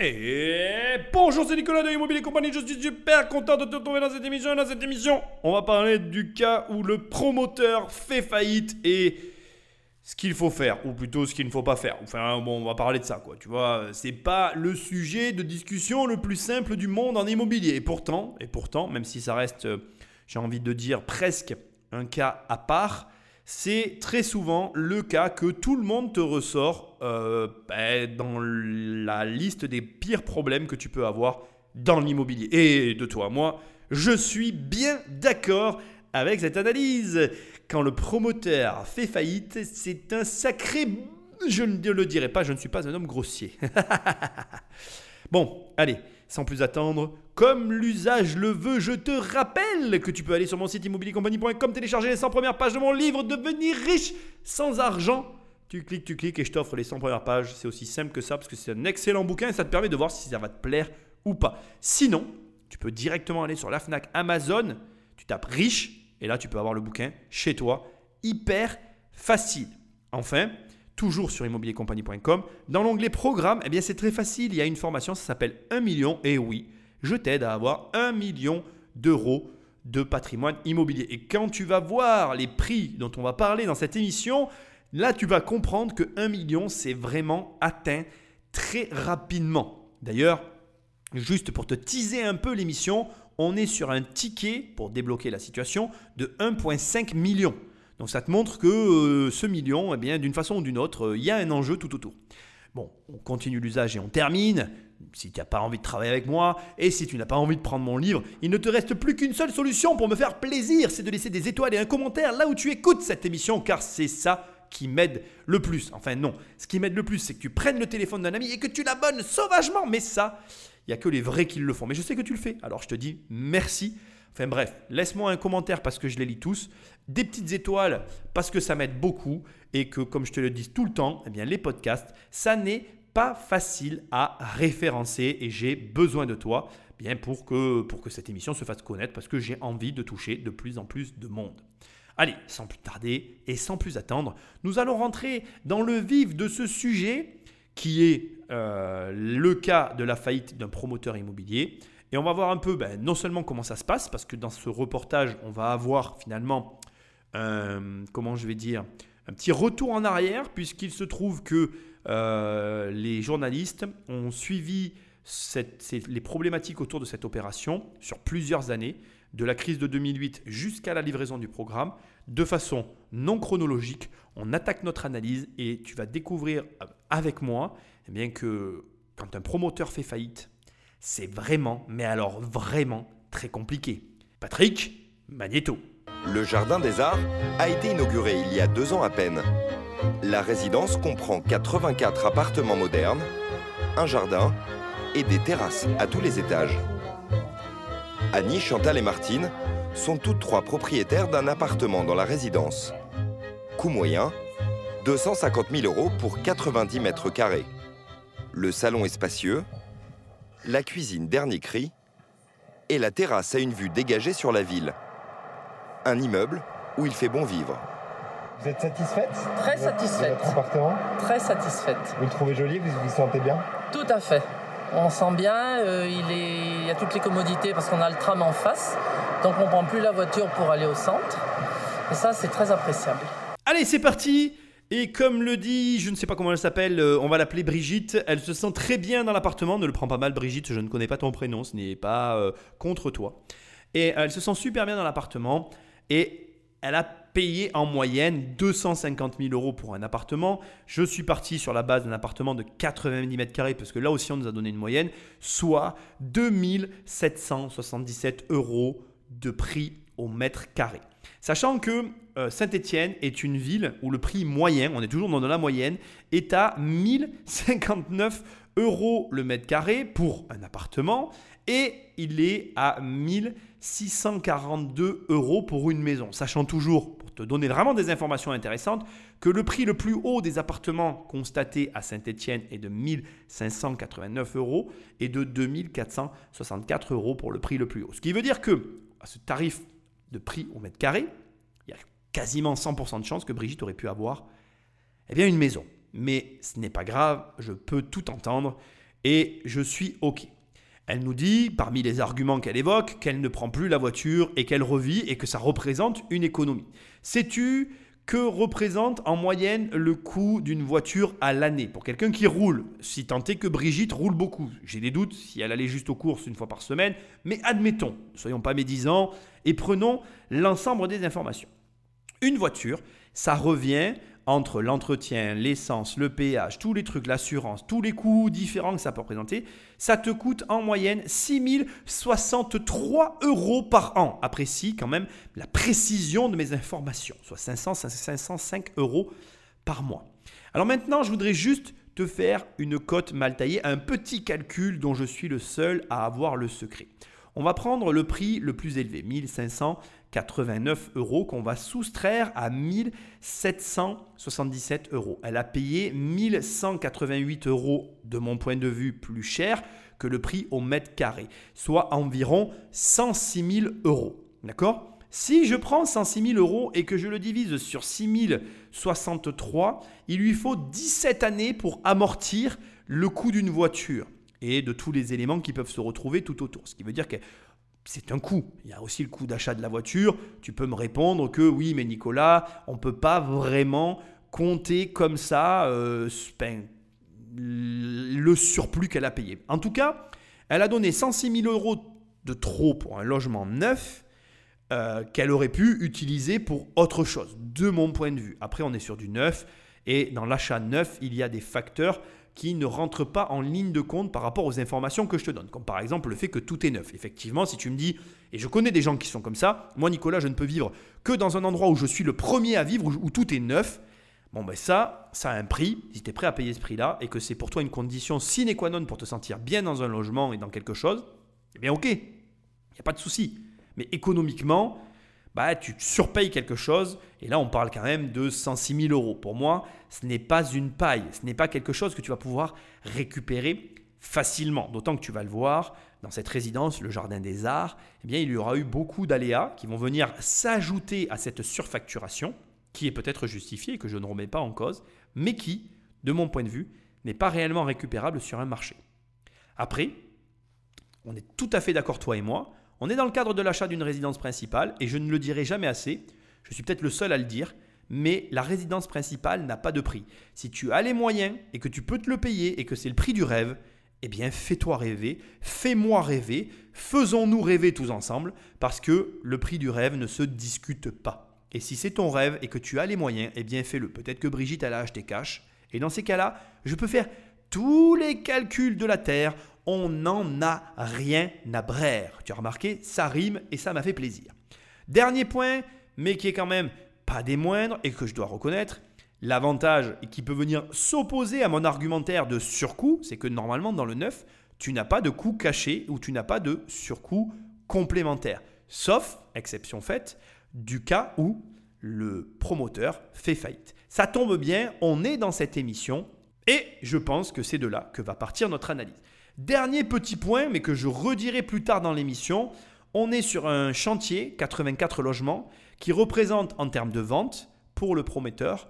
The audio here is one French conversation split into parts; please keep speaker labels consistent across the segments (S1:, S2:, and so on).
S1: Et bonjour, c'est Nicolas de Immobilier Compagnie. Je suis super content de te retrouver dans cette émission. Dans cette émission, on va parler du cas où le promoteur fait faillite et ce qu'il faut faire, ou plutôt ce qu'il ne faut pas faire. Enfin, bon, on va parler de ça, quoi. Tu vois, c'est pas le sujet de discussion le plus simple du monde en immobilier. Et pourtant, et pourtant, même si ça reste, euh, j'ai envie de dire presque un cas à part, c'est très souvent le cas que tout le monde te ressort euh, ben, dans la liste des pires problèmes que tu peux avoir dans l'immobilier. Et de toi, moi, je suis bien d'accord avec cette analyse. Quand le promoteur fait faillite, c'est un sacré... Je ne le dirai pas, je ne suis pas un homme grossier. bon, allez, sans plus attendre, comme l'usage le veut, je te rappelle que tu peux aller sur mon site immobiliercompagnie.com, télécharger les 100 premières pages de mon livre Devenir riche sans argent. Tu cliques, tu cliques et je t'offre les 100 premières pages. C'est aussi simple que ça parce que c'est un excellent bouquin et ça te permet de voir si ça va te plaire ou pas. Sinon, tu peux directement aller sur la Fnac Amazon, tu tapes riche et là tu peux avoir le bouquin chez toi. Hyper facile. Enfin, toujours sur immobiliercompagnie.com. Dans l'onglet programme, eh bien c'est très facile. Il y a une formation, ça s'appelle 1 million. Et oui, je t'aide à avoir 1 million d'euros de patrimoine immobilier. Et quand tu vas voir les prix dont on va parler dans cette émission, là tu vas comprendre que 1 million, c'est vraiment atteint très rapidement. D'ailleurs, juste pour te teaser un peu l'émission, on est sur un ticket pour débloquer la situation de 1,5 million. Donc ça te montre que euh, ce million, eh bien, d'une façon ou d'une autre, il y a un enjeu tout autour. Bon, on continue l'usage et on termine. Si tu n'as pas envie de travailler avec moi et si tu n'as pas envie de prendre mon livre, il ne te reste plus qu'une seule solution pour me faire plaisir, c'est de laisser des étoiles et un commentaire là où tu écoutes cette émission, car c'est ça qui m'aide le plus. Enfin non, ce qui m'aide le plus, c'est que tu prennes le téléphone d'un ami et que tu l'abonnes sauvagement. Mais ça, il n'y a que les vrais qui le font. Mais je sais que tu le fais. Alors je te dis merci. Enfin bref, laisse-moi un commentaire parce que je les lis tous, des petites étoiles parce que ça m'aide beaucoup et que comme je te le dis tout le temps, eh bien les podcasts, ça n'est pas facile à référencer et j'ai besoin de toi bien pour que, cette émission se fasse connaître parce que j'ai envie de toucher de plus en plus de monde. Allez, sans plus tarder et sans plus attendre, nous allons rentrer dans le vif de ce sujet qui est euh, le cas de la faillite d'un promoteur immobilier. Et on va voir un peu ben, non seulement comment ça se passe, parce que dans ce reportage, on va avoir finalement, comment je vais dire, un petit retour en arrière, puisqu'il se trouve que euh, les journalistes ont suivi les problématiques autour de cette opération sur plusieurs années, de la crise de 2008 jusqu'à la livraison du programme, de façon non chronologique. On attaque notre analyse et tu vas découvrir euh, avec moi eh bien que quand un promoteur fait faillite, c'est vraiment, mais alors vraiment très compliqué. Patrick, Magneto.
S2: Le Jardin des Arts a été inauguré il y a deux ans à peine. La résidence comprend 84 appartements modernes, un jardin et des terrasses à tous les étages. Annie, Chantal et Martine sont toutes trois propriétaires d'un appartement dans la résidence. Coût moyen 250 000 euros pour 90 mètres carrés. Le salon est spacieux, la cuisine dernier cri et la terrasse a une vue dégagée sur la ville. Un immeuble où il fait bon vivre.
S3: Vous êtes satisfaite
S4: Très satisfaite.
S3: Votre appartement
S4: Très satisfaite.
S3: Vous le trouvez joli Vous vous sentez bien
S4: Tout à fait. On sent bien, euh, il, est, il y a toutes les commodités parce qu'on a le tram en face, donc on ne prend plus la voiture pour aller au centre. Et ça, c'est très appréciable.
S1: Allez, c'est parti et comme le dit, je ne sais pas comment elle s'appelle, euh, on va l'appeler Brigitte. Elle se sent très bien dans l'appartement. Ne le prends pas mal, Brigitte. Je ne connais pas ton prénom. Ce n'est pas euh, contre toi. Et elle se sent super bien dans l'appartement. Et elle a payé en moyenne 250 000 euros pour un appartement. Je suis parti sur la base d'un appartement de 90 mètres carrés parce que là aussi on nous a donné une moyenne, soit 2777 euros de prix au mètre carré. Sachant que euh, Saint-Étienne est une ville où le prix moyen, on est toujours dans la moyenne, est à 1059 euros le mètre carré pour un appartement et il est à 1642 euros pour une maison. Sachant toujours, pour te donner vraiment des informations intéressantes, que le prix le plus haut des appartements constatés à Saint-Étienne est de 1589 euros et de 2464 euros pour le prix le plus haut. Ce qui veut dire que ce tarif de prix au mètre carré, il y a quasiment 100% de chances que Brigitte aurait pu avoir eh bien, une maison. Mais ce n'est pas grave, je peux tout entendre. et je suis OK. Elle nous dit, parmi les arguments qu'elle évoque, qu'elle ne prend plus la voiture et qu'elle revit et que ça représente une économie. Sais-tu que représente en moyenne le coût d'une voiture à l'année pour quelqu'un qui roule Si tant est que Brigitte roule beaucoup. J'ai des doutes si elle allait juste aux courses une fois par semaine, mais admettons, soyons pas médisants et prenons l'ensemble des informations. Une voiture, ça revient entre l'entretien, l'essence, le péage, tous les trucs, l'assurance, tous les coûts différents que ça peut représenter, ça te coûte en moyenne 6063 euros par an. Apprécie quand même la précision de mes informations, soit 500, 505 euros par mois. Alors maintenant, je voudrais juste te faire une cote mal taillée, un petit calcul dont je suis le seul à avoir le secret. On va prendre le prix le plus élevé, 1500 89 euros qu'on va soustraire à 1777 euros. Elle a payé 1188 euros de mon point de vue plus cher que le prix au mètre carré, soit environ 106 000 euros. D'accord? Si je prends 106 000 euros et que je le divise sur 6 063, il lui faut 17 années pour amortir le coût d'une voiture et de tous les éléments qui peuvent se retrouver tout autour. Ce qui veut dire que c'est un coût. Il y a aussi le coût d'achat de la voiture. Tu peux me répondre que oui, mais Nicolas, on ne peut pas vraiment compter comme ça euh, ben, le surplus qu'elle a payé. En tout cas, elle a donné 106 000 euros de trop pour un logement neuf euh, qu'elle aurait pu utiliser pour autre chose, de mon point de vue. Après, on est sur du neuf. Et dans l'achat neuf, il y a des facteurs qui ne rentrent pas en ligne de compte par rapport aux informations que je te donne. Comme par exemple le fait que tout est neuf. Effectivement, si tu me dis, et je connais des gens qui sont comme ça, moi Nicolas, je ne peux vivre que dans un endroit où je suis le premier à vivre, où, tout est neuf. Bon ben ça, ça a un prix, si tu es prêt à payer ce prix-là, et que c'est pour toi une condition sine qua non pour te sentir bien dans un logement et dans quelque chose, eh bien ok, il n'y a pas de souci. Mais économiquement, bah, tu surpayes quelque chose. Et là, on parle quand même de 106 000 euros. Pour moi, ce n'est pas une paille. Ce n'est pas quelque chose que tu vas pouvoir récupérer facilement. D'autant que tu vas le voir, dans cette résidence, le Jardin des Arts, eh bien, il y aura eu beaucoup d'aléas qui vont venir s'ajouter à cette surfacturation, qui est peut-être justifiée et que je ne remets pas en cause, mais qui, de mon point de vue, n'est pas réellement récupérable sur un marché. Après, on est tout à fait d'accord, toi et moi, on est dans le cadre de l'achat d'une résidence principale et je ne le dirai jamais assez, je suis peut-être le seul à le dire, mais la résidence principale n'a pas de prix. Si tu as les moyens et que tu peux te le payer et que c'est le prix du rêve, eh bien fais-toi rêver, fais-moi rêver, faisons-nous rêver tous ensemble, parce que le prix du rêve ne se discute pas. Et si c'est ton rêve et que tu as les moyens, eh bien fais-le. Peut-être que Brigitte, elle a acheté cash. Et dans ces cas-là, je peux faire tous les calculs de la Terre on n'en a rien à braire. Tu as remarqué, ça rime et ça m'a fait plaisir. Dernier point, mais qui est quand même pas des moindres et que je dois reconnaître, l'avantage qui peut venir s'opposer à mon argumentaire de surcoût, c'est que normalement dans le neuf, tu n'as pas de coût caché ou tu n'as pas de surcoût complémentaire. Sauf, exception faite, du cas où le promoteur fait faillite. Ça tombe bien, on est dans cette émission et je pense que c'est de là que va partir notre analyse. Dernier petit point, mais que je redirai plus tard dans l'émission, on est sur un chantier, 84 logements, qui représente en termes de vente, pour le prometteur,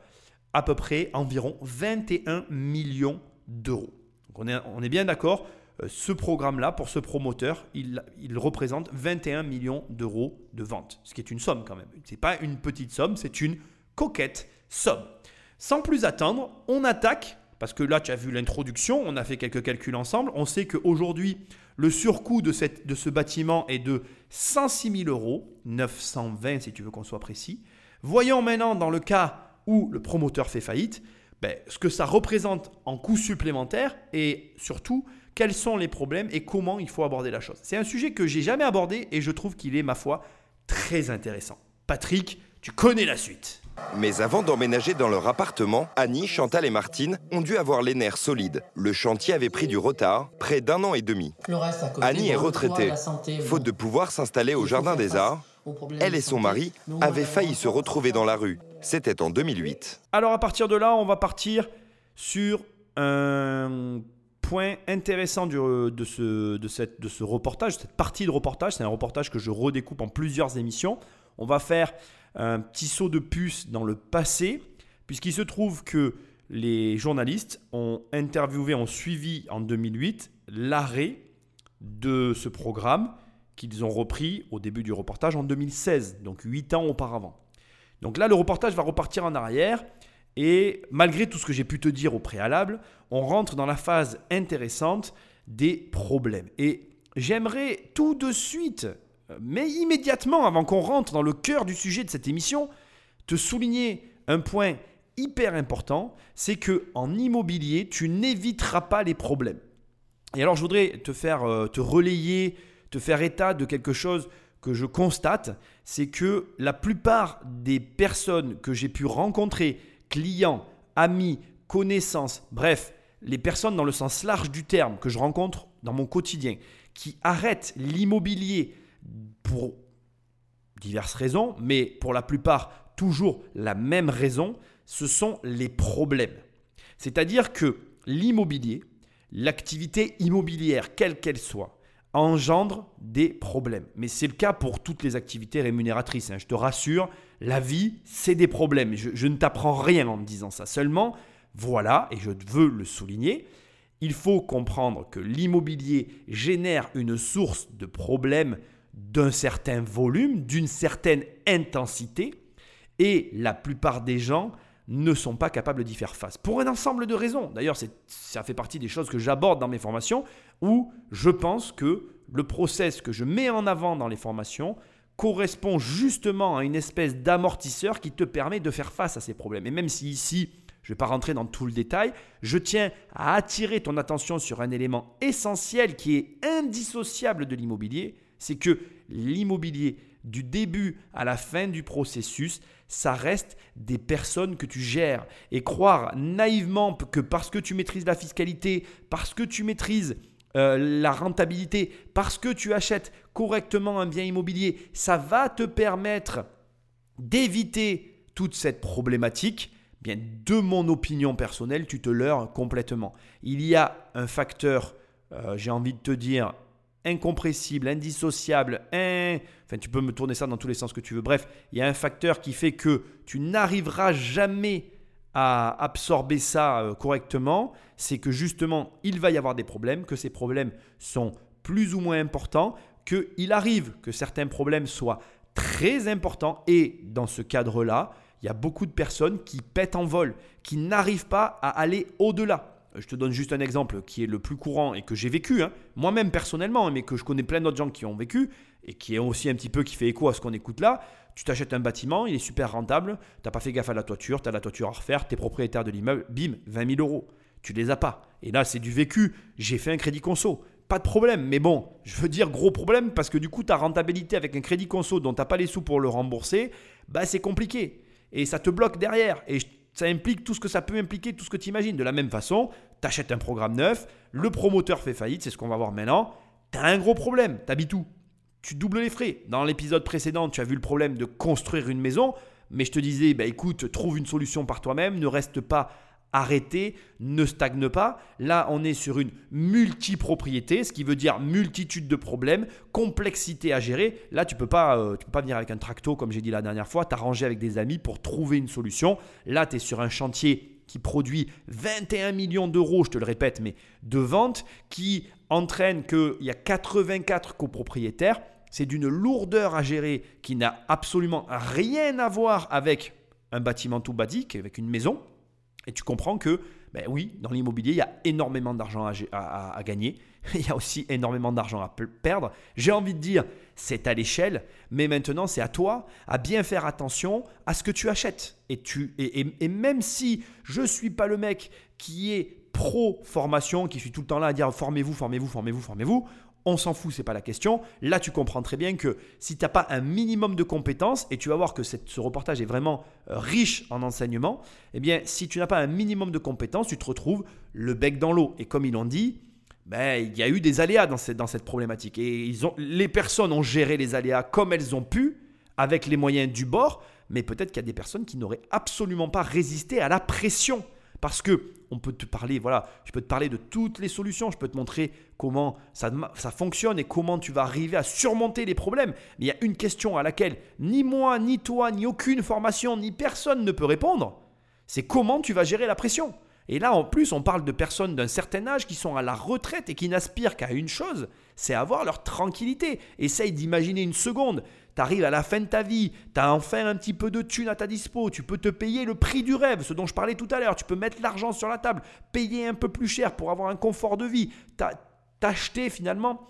S1: à peu près environ 21 millions d'euros. On est, on est bien d'accord, euh, ce programme-là, pour ce promoteur, il, il représente 21 millions d'euros de vente, ce qui est une somme quand même. Ce n'est pas une petite somme, c'est une coquette somme. Sans plus attendre, on attaque parce que là, tu as vu l'introduction, on a fait quelques calculs ensemble. On sait qu'aujourd'hui, le surcoût de, cette, de ce bâtiment est de 106 000 euros, 920 si tu veux qu'on soit précis. Voyons maintenant dans le cas où le promoteur fait faillite, ben, ce que ça représente en coûts supplémentaires et surtout quels sont les problèmes et comment il faut aborder la chose. C'est un sujet que j'ai jamais abordé et je trouve qu'il est, ma foi, très intéressant. Patrick, tu connais la suite.
S2: Mais avant d'emménager dans leur appartement, Annie, Chantal et Martine ont dû avoir les nerfs solides. Le chantier avait pris du retard, près d'un an et demi. Annie est retraitée. Faute de pouvoir s'installer au Jardin des Arts, elle et son mari avaient failli se retrouver dans la rue. C'était en 2008.
S1: Alors à partir de là, on va partir sur un point intéressant de, ce, de, cette, de ce reportage, cette partie de reportage. C'est un reportage que je redécoupe en plusieurs émissions. On va faire un petit saut de puce dans le passé, puisqu'il se trouve que les journalistes ont interviewé, ont suivi en 2008 l'arrêt de ce programme qu'ils ont repris au début du reportage en 2016, donc 8 ans auparavant. Donc là, le reportage va repartir en arrière et malgré tout ce que j'ai pu te dire au préalable, on rentre dans la phase intéressante des problèmes. Et j'aimerais tout de suite, mais immédiatement avant qu'on rentre dans le cœur du sujet de cette émission, te souligner un point hyper important, c'est que en immobilier, tu n'éviteras pas les problèmes. Et alors je voudrais te faire euh, te relayer, te faire état de quelque chose que je constate, c'est que la plupart des personnes que j'ai pu rencontrer, clients, amis, connaissances, bref, les personnes dans le sens large du terme que je rencontre dans mon quotidien, qui arrêtent l'immobilier pour diverses raisons, mais pour la plupart toujours la même raison, ce sont les problèmes. C'est-à-dire que l'immobilier, l'activité immobilière, quelle qu'elle soit, engendre des problèmes. Mais c'est le cas pour toutes les activités rémunératrices. Hein. Je te rassure, la vie, c'est des problèmes. Je, je ne t'apprends rien en me disant ça. Seulement, voilà, et je veux le souligner, il faut comprendre que l'immobilier génère une source de problèmes d'un certain volume, d'une certaine intensité, et la plupart des gens ne sont pas capables d'y faire face. Pour un ensemble de raisons. D'ailleurs, ça fait partie des choses que j'aborde dans mes formations, où je pense que le process que je mets en avant dans les formations correspond justement à une espèce d'amortisseur qui te permet de faire face à ces problèmes. Et même si ici, je ne vais pas rentrer dans tout le détail, je tiens à attirer ton attention sur un élément essentiel qui est indissociable de l'immobilier, c'est que l'immobilier, du début à la fin du processus, ça reste des personnes que tu gères. Et croire naïvement que parce que tu maîtrises la fiscalité, parce que tu maîtrises euh, la rentabilité, parce que tu achètes correctement un bien immobilier, ça va te permettre d'éviter toute cette problématique, bien de mon opinion personnelle, tu te leurres complètement. Il y a un facteur, euh, j'ai envie de te dire, incompressible, indissociable, enfin tu peux me tourner ça dans tous les sens que tu veux. Bref, il y a un facteur qui fait que tu n'arriveras jamais à absorber ça euh, correctement, c'est que justement, il va y avoir des problèmes, que ces problèmes sont plus ou moins importants, qu'il arrive que certains problèmes soient très importants et dans ce cadre-là, il y a beaucoup de personnes qui pètent en vol, qui n'arrivent pas à aller au-delà. Je te donne juste un exemple qui est le plus courant et que j'ai vécu, hein. moi-même personnellement, hein, mais que je connais plein d'autres gens qui ont vécu et qui est aussi un petit peu qui fait écho à ce qu'on écoute là. Tu t'achètes un bâtiment, il est super rentable, tu n'as pas fait gaffe à la toiture, tu as la toiture à refaire, tu es propriétaire de l'immeuble, bim, 20 000 euros. Tu les as pas. Et là, c'est du vécu. J'ai fait un crédit conso. Pas de problème, mais bon, je veux dire gros problème parce que du coup, ta rentabilité avec un crédit conso dont tu n'as pas les sous pour le rembourser, bah, c'est compliqué. Et ça te bloque derrière. Et ça implique tout ce que ça peut impliquer, tout ce que tu imagines. De la même façon, tu achètes un programme neuf, le promoteur fait faillite, c'est ce qu'on va voir maintenant. Tu as un gros problème, tu habites où? Tu doubles les frais. Dans l'épisode précédent, tu as vu le problème de construire une maison, mais je te disais, bah écoute, trouve une solution par toi-même, ne reste pas arrêtez, ne stagne pas. Là, on est sur une multipropriété, ce qui veut dire multitude de problèmes, complexité à gérer. Là, tu ne peux, pas, euh, peux pas venir avec un tracto, comme j'ai dit la dernière fois, t'arranger avec des amis pour trouver une solution. Là, tu es sur un chantier qui produit 21 millions d'euros, je te le répète, mais de vente, qui entraîne qu'il y a 84 copropriétaires. C'est d'une lourdeur à gérer qui n'a absolument rien à voir avec un bâtiment tout basique, avec une maison. Et tu comprends que, ben oui, dans l'immobilier, il y a énormément d'argent à, gagner. Il y a aussi énormément d'argent à perdre. J'ai envie de dire, c'est à l'échelle, mais maintenant, c'est à toi à bien faire attention à ce que tu achètes. Et, tu, et, et même si je ne suis pas le mec qui est pro-formation, qui suis tout le temps là à dire formez-vous, formez-vous, formez-vous, formez-vous, on s'en fout, c'est pas la question. Là, tu comprends très bien que si tu n'as pas un minimum de compétences, et tu vas voir que ce reportage est vraiment euh, riche en enseignements, eh bien, si tu n'as pas un minimum de compétences, tu te retrouves le bec dans l'eau. Et comme ils l'ont dit, ben, il y a eu des aléas dans cette, dans cette problématique. Et les personnes ont géré les aléas comme elles ont pu, avec les moyens du bord, mais peut-être qu'il y a des personnes qui n'auraient absolument pas résisté à la pression. Parce que on peut te parler, voilà, je peux te parler de toutes les solutions, je peux te montrer comment ça, ça fonctionne et comment tu vas arriver à surmonter les problèmes. Mais il y a une question à laquelle ni moi, ni toi, ni aucune formation, ni personne ne peut répondre. C'est comment tu vas gérer la pression. Et là, en plus, on parle de personnes d'un certain âge qui sont à la retraite et qui n'aspirent qu'à une chose, c'est avoir leur tranquillité. Essaye d'imaginer une seconde. Tu arrives à la fin de ta vie, tu as enfin un petit peu de thunes à ta dispo, tu peux te payer le prix du rêve, ce dont je parlais tout à l'heure, tu peux mettre l'argent sur la table, payer un peu plus cher pour avoir un confort de vie, t'acheter finalement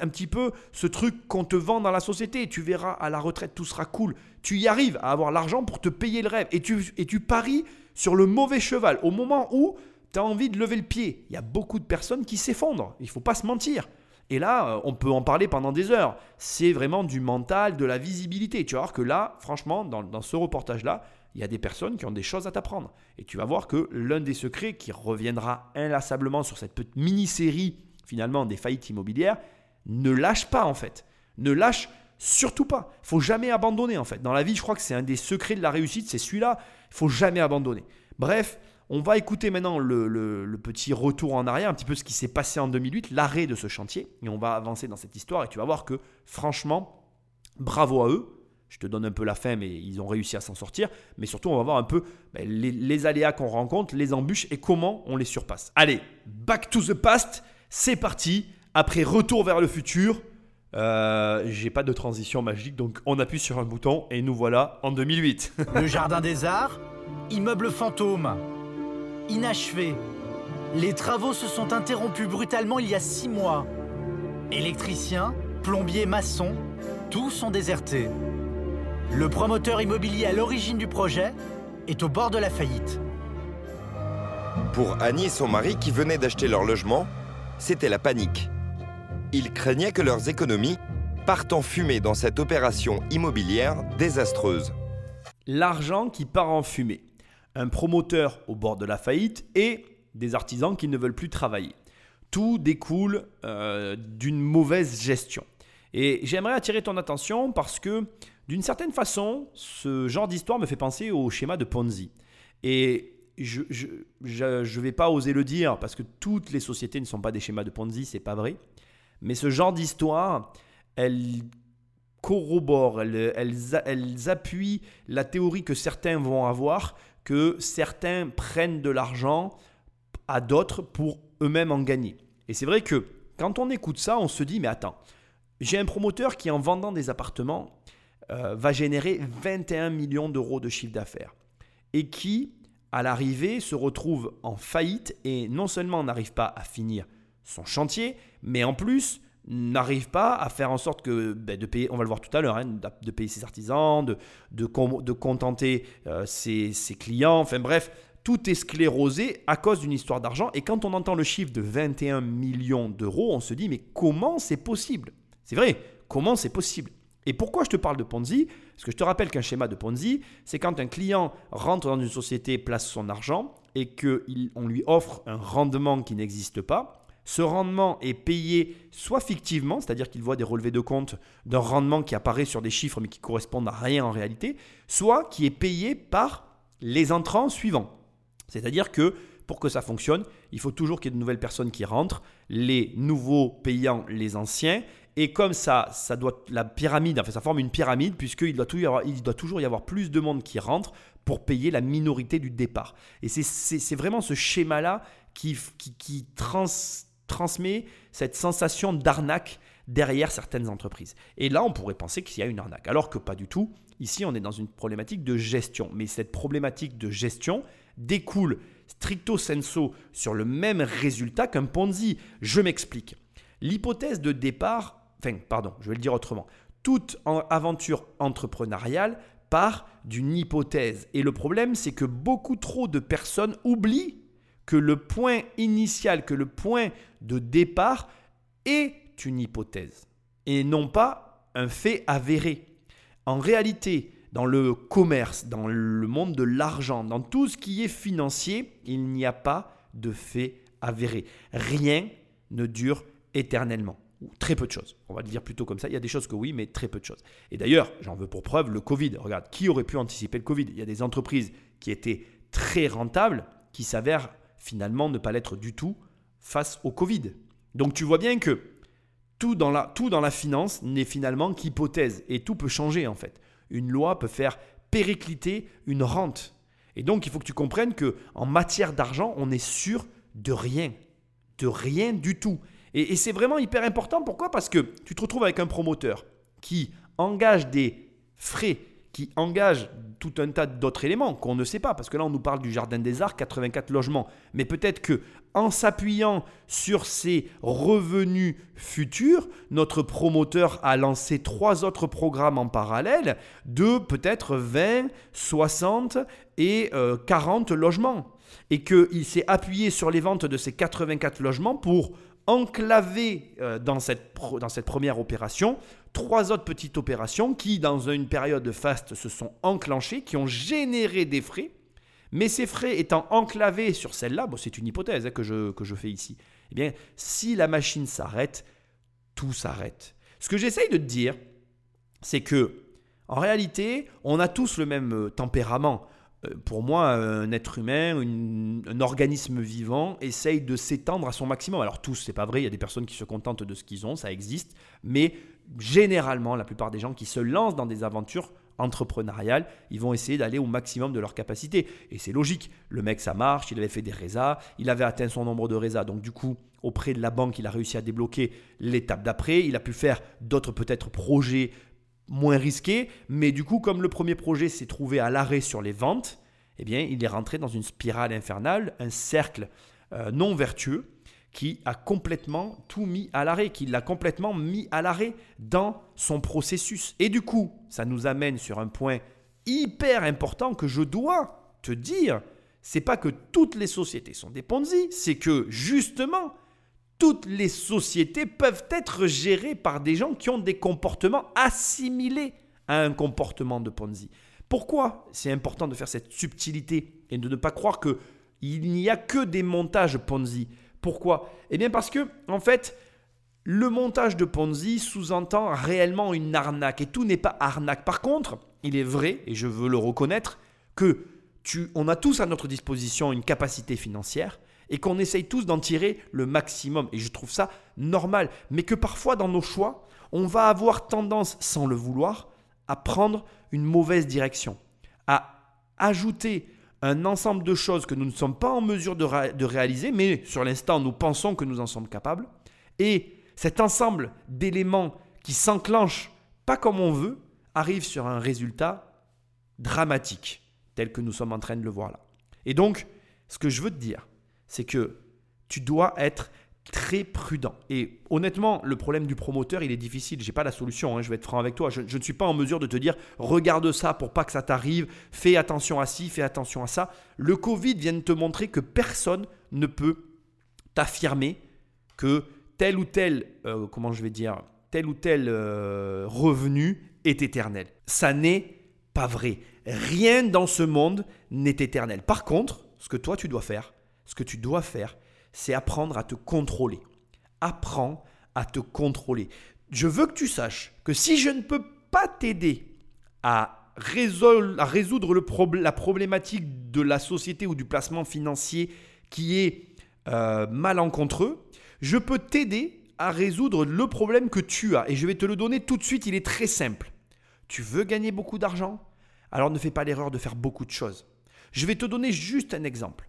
S1: un petit peu ce truc qu'on te vend dans la société. Tu verras à la retraite, tout sera cool. Tu y arrives à avoir l'argent pour te payer le rêve et tu, et tu paries sur le mauvais cheval au moment où tu as envie de lever le pied. Il y a beaucoup de personnes qui s'effondrent, il ne faut pas se mentir. Et là, euh, on peut en parler pendant des heures. C'est vraiment du mental, de la visibilité. Tu vas voir que là, franchement, dans, ce reportage-là, il y a des personnes qui ont des choses à t'apprendre. Et tu vas voir que l'un des secrets qui reviendra inlassablement sur cette petite mini-série, finalement, des faillites immobilières, ne lâche pas en fait. Ne lâche surtout pas. Il faut jamais abandonner en fait. Dans la vie, je crois que c'est un des secrets de la réussite, c'est celui-là. Il faut jamais abandonner. Bref, on va écouter maintenant le, petit retour en arrière, un petit peu ce qui s'est passé en 2008, l'arrêt de ce chantier, et on va avancer dans cette histoire, et tu vas voir que franchement, bravo à eux. Je te donne un peu la fin, mais ils ont réussi à s'en sortir. Mais surtout, on va voir un peu ben, les, aléas qu'on rencontre, les embûches et comment on les surpasse. Allez, back to the past, c'est parti. Après retour vers le futur, euh, j'ai pas de transition magique, donc on appuie sur un bouton et nous voilà en 2008.
S5: le Jardin des Arts, immeuble fantôme, inachevé. Les travaux se sont interrompus brutalement il y a six mois. Électriciens, plombiers, maçons, tous sont désertés. Le promoteur immobilier à l'origine du projet est au bord de la faillite.
S2: Pour Annie et son mari qui venaient d'acheter leur logement, c'était la panique. Ils craignaient que leurs économies partent en fumée dans cette opération immobilière désastreuse.
S1: L'argent qui part en fumée. Un promoteur au bord de la faillite et des artisans qui ne veulent plus travailler. Tout découle euh, d'une mauvaise gestion. Et j'aimerais attirer ton attention parce que d'une certaine façon, ce genre d'histoire me fait penser au schéma de Ponzi. Et je ne vais pas oser le dire parce que toutes les sociétés ne sont pas des schémas de Ponzi, c'est pas vrai. Mais ce genre d'histoire, elle corrobore, elles, appuient la théorie que certains vont avoir, que certains prennent de l'argent à d'autres pour eux-mêmes en gagner. Et c'est vrai que quand on écoute ça, on se dit, mais attends, j'ai un promoteur qui en vendant des appartements euh, va générer 21 millions d'euros de chiffre d'affaires et qui, à l'arrivée, se retrouve en faillite et non seulement n'arrive pas à finir son chantier, mais en plus n'arrive pas à faire en sorte que ben, de payer, on va le voir tout à l'heure, hein, de payer ses artisans, de, de, de contenter euh, ses, ses, clients, enfin bref, tout est sclérosé à cause d'une histoire d'argent. Et quand on entend le chiffre de 21 millions d'euros, on se dit mais comment c'est possible? C'est vrai, comment c'est possible? Et pourquoi je te parle de Ponzi? Parce que je te rappelle qu'un schéma de Ponzi, c'est quand un client rentre dans une société, place son argent et qu'on lui offre un rendement qui n'existe pas ce rendement est payé soit fictivement, c'est-à-dire qu'il voit des relevés de compte d'un rendement qui apparaît sur des chiffres mais qui correspondent à rien en réalité, soit qui est payé par les entrants suivants. C'est-à-dire que pour que ça fonctionne, il faut toujours qu'il y ait de nouvelles personnes qui rentrent, les nouveaux payant les anciens, et comme ça, ça doit la pyramide, enfin ça forme une pyramide puisqu'il doit, doit toujours y avoir plus de monde qui rentre pour payer la minorité du départ. Et c'est vraiment ce schéma-là qui, qui, qui trans, transmet cette sensation d'arnaque derrière certaines entreprises. Et là, on pourrait penser qu'il y a une arnaque, alors que pas du tout. Ici, on est dans une problématique de gestion. Mais cette problématique de gestion découle stricto sensu sur le même résultat qu'un Ponzi. Je m'explique. L'hypothèse de départ, enfin, pardon, je vais le dire autrement. Toute aventure entrepreneuriale part d'une hypothèse. Et le problème, c'est que beaucoup trop de personnes oublient que le point initial, que le point de départ est une hypothèse et non pas un fait avéré. En réalité, dans le commerce, dans le monde de l'argent, dans tout ce qui est financier, il n'y a pas de fait avéré. Rien ne dure éternellement. Ou très peu de choses. On va le dire plutôt comme ça. Il y a des choses que oui, mais très peu de choses. Et d'ailleurs, j'en veux pour preuve le Covid. Regarde, qui aurait pu anticiper le Covid? Il y a des entreprises qui étaient très rentables qui s'avèrent finalement ne pas l'être du tout face au Covid. Donc tu vois bien que tout dans la, tout dans la finance n'est finalement qu'hypothèse et tout peut changer en fait. Une loi peut faire péricliter une rente. Et donc, il faut que tu comprennes que en matière d'argent, on est sûr de rien. De rien du tout. Et, et c'est vraiment hyper important. Pourquoi? Parce que tu te retrouves avec un promoteur qui engage des frais, qui engage tout un tas d'autres éléments qu'on ne sait pas. Parce que là, on nous parle du Jardin des Arts, 84 logements. Mais peut-être que en s'appuyant sur ces revenus futurs, notre promoteur a lancé trois autres programmes en parallèle de peut-être 20, 60 et euh, 40 logements. Et qu'il s'est appuyé sur les ventes de ces 84 logements pour enclaver euh, dans, cette pro- dans cette première opération trois autres petites opérations qui, dans une période faste, se sont enclenchées, qui ont généré des frais. Mais ces frais étant enclavés sur celle-là, bon, c'est une hypothèse hein, que, je, que je fais ici, eh bien, si la machine s'arrête, tout s'arrête. Ce que j'essaye de te dire, c'est que, en réalité, on a tous le même euh, tempérament. Euh, Pour moi, un être humain, un organisme vivant, essaye de s'étendre à son maximum. Alors tous, c'est pas vrai, il y a des personnes qui se contentent de ce qu'ils ont, ça existe, mais généralement, la plupart des gens qui se lancent dans des aventures entrepreneuriales, ils vont essayer d'aller au maximum de leur capacité. Et c'est logique, le mec, ça marche, il avait fait des résas, il avait atteint son nombre de résas, donc du coup, auprès de la banque, il a réussi à débloquer l'étape d'après, il a pu faire d'autres peut-être projets moins risqués, mais du coup, comme le premier projet s'est trouvé à l'arrêt sur les ventes, eh bien, il est rentré dans une spirale infernale, un cercle euh, non vertueux qui a complètement tout mis à l'arrêt, qui l'a complètement mis à l'arrêt dans son processus. Et du coup, ça nous amène sur un point hyper important que je dois te dire, c'est pas que toutes les sociétés sont des Ponzi, c'est que justement, toutes les sociétés peuvent être gérées par des gens qui ont des comportements assimilés à un comportement de Ponzi. Pourquoi c'est important de faire cette subtilité et de ne pas croire que il n'y a que des montages Ponzi? Pourquoi? Eh bien parce que en fait, le montage de Ponzi sous-entend réellement une arnaque et tout n'est pas arnaque. Par contre, il est vrai et je veux le reconnaître que tu, on a tous à notre disposition une capacité financière et qu'on essaye tous d'en tirer le maximum. Et je trouve ça normal. Mais que parfois, dans nos choix, on va avoir tendance, sans le vouloir, à prendre une mauvaise direction, à ajouter un ensemble de choses que nous ne sommes pas en mesure de, ré- de réaliser, mais sur l'instant, nous pensons que nous en sommes capables. Et cet ensemble d'éléments qui s'enclenchent pas comme on veut arrive sur un résultat dramatique, tel que nous sommes en train de le voir là. Et donc, ce que je veux te dire, c'est que tu dois être très prudent. Et honnêtement, le problème du promoteur, il est difficile. J'ai pas la solution. hein, je vais être franc avec toi. Je, je ne suis pas en mesure de te dire regarde ça pour pas que ça t'arrive. Fais attention à ci, fais attention à ça. Le Covid vient de te montrer que personne ne peut t'affirmer que tel ou tel, euh, comment je vais dire, tel ou tel euh, revenu est éternel. Ça n'est pas vrai. Rien dans ce monde n'est éternel. Par contre, ce que toi tu dois faire, ce que tu dois faire, c'est apprendre à te contrôler. Apprends à te contrôler. Je veux que tu saches que si je ne peux pas t'aider à, résoudre la problématique de la société ou du placement financier qui est euh, malencontreux, je peux t'aider à résoudre le problème que tu as. Et je vais te le donner tout de suite, il est très simple. Tu veux gagner beaucoup d'argent? Alors ne fais pas l'erreur de faire beaucoup de choses. Je vais te donner juste un exemple.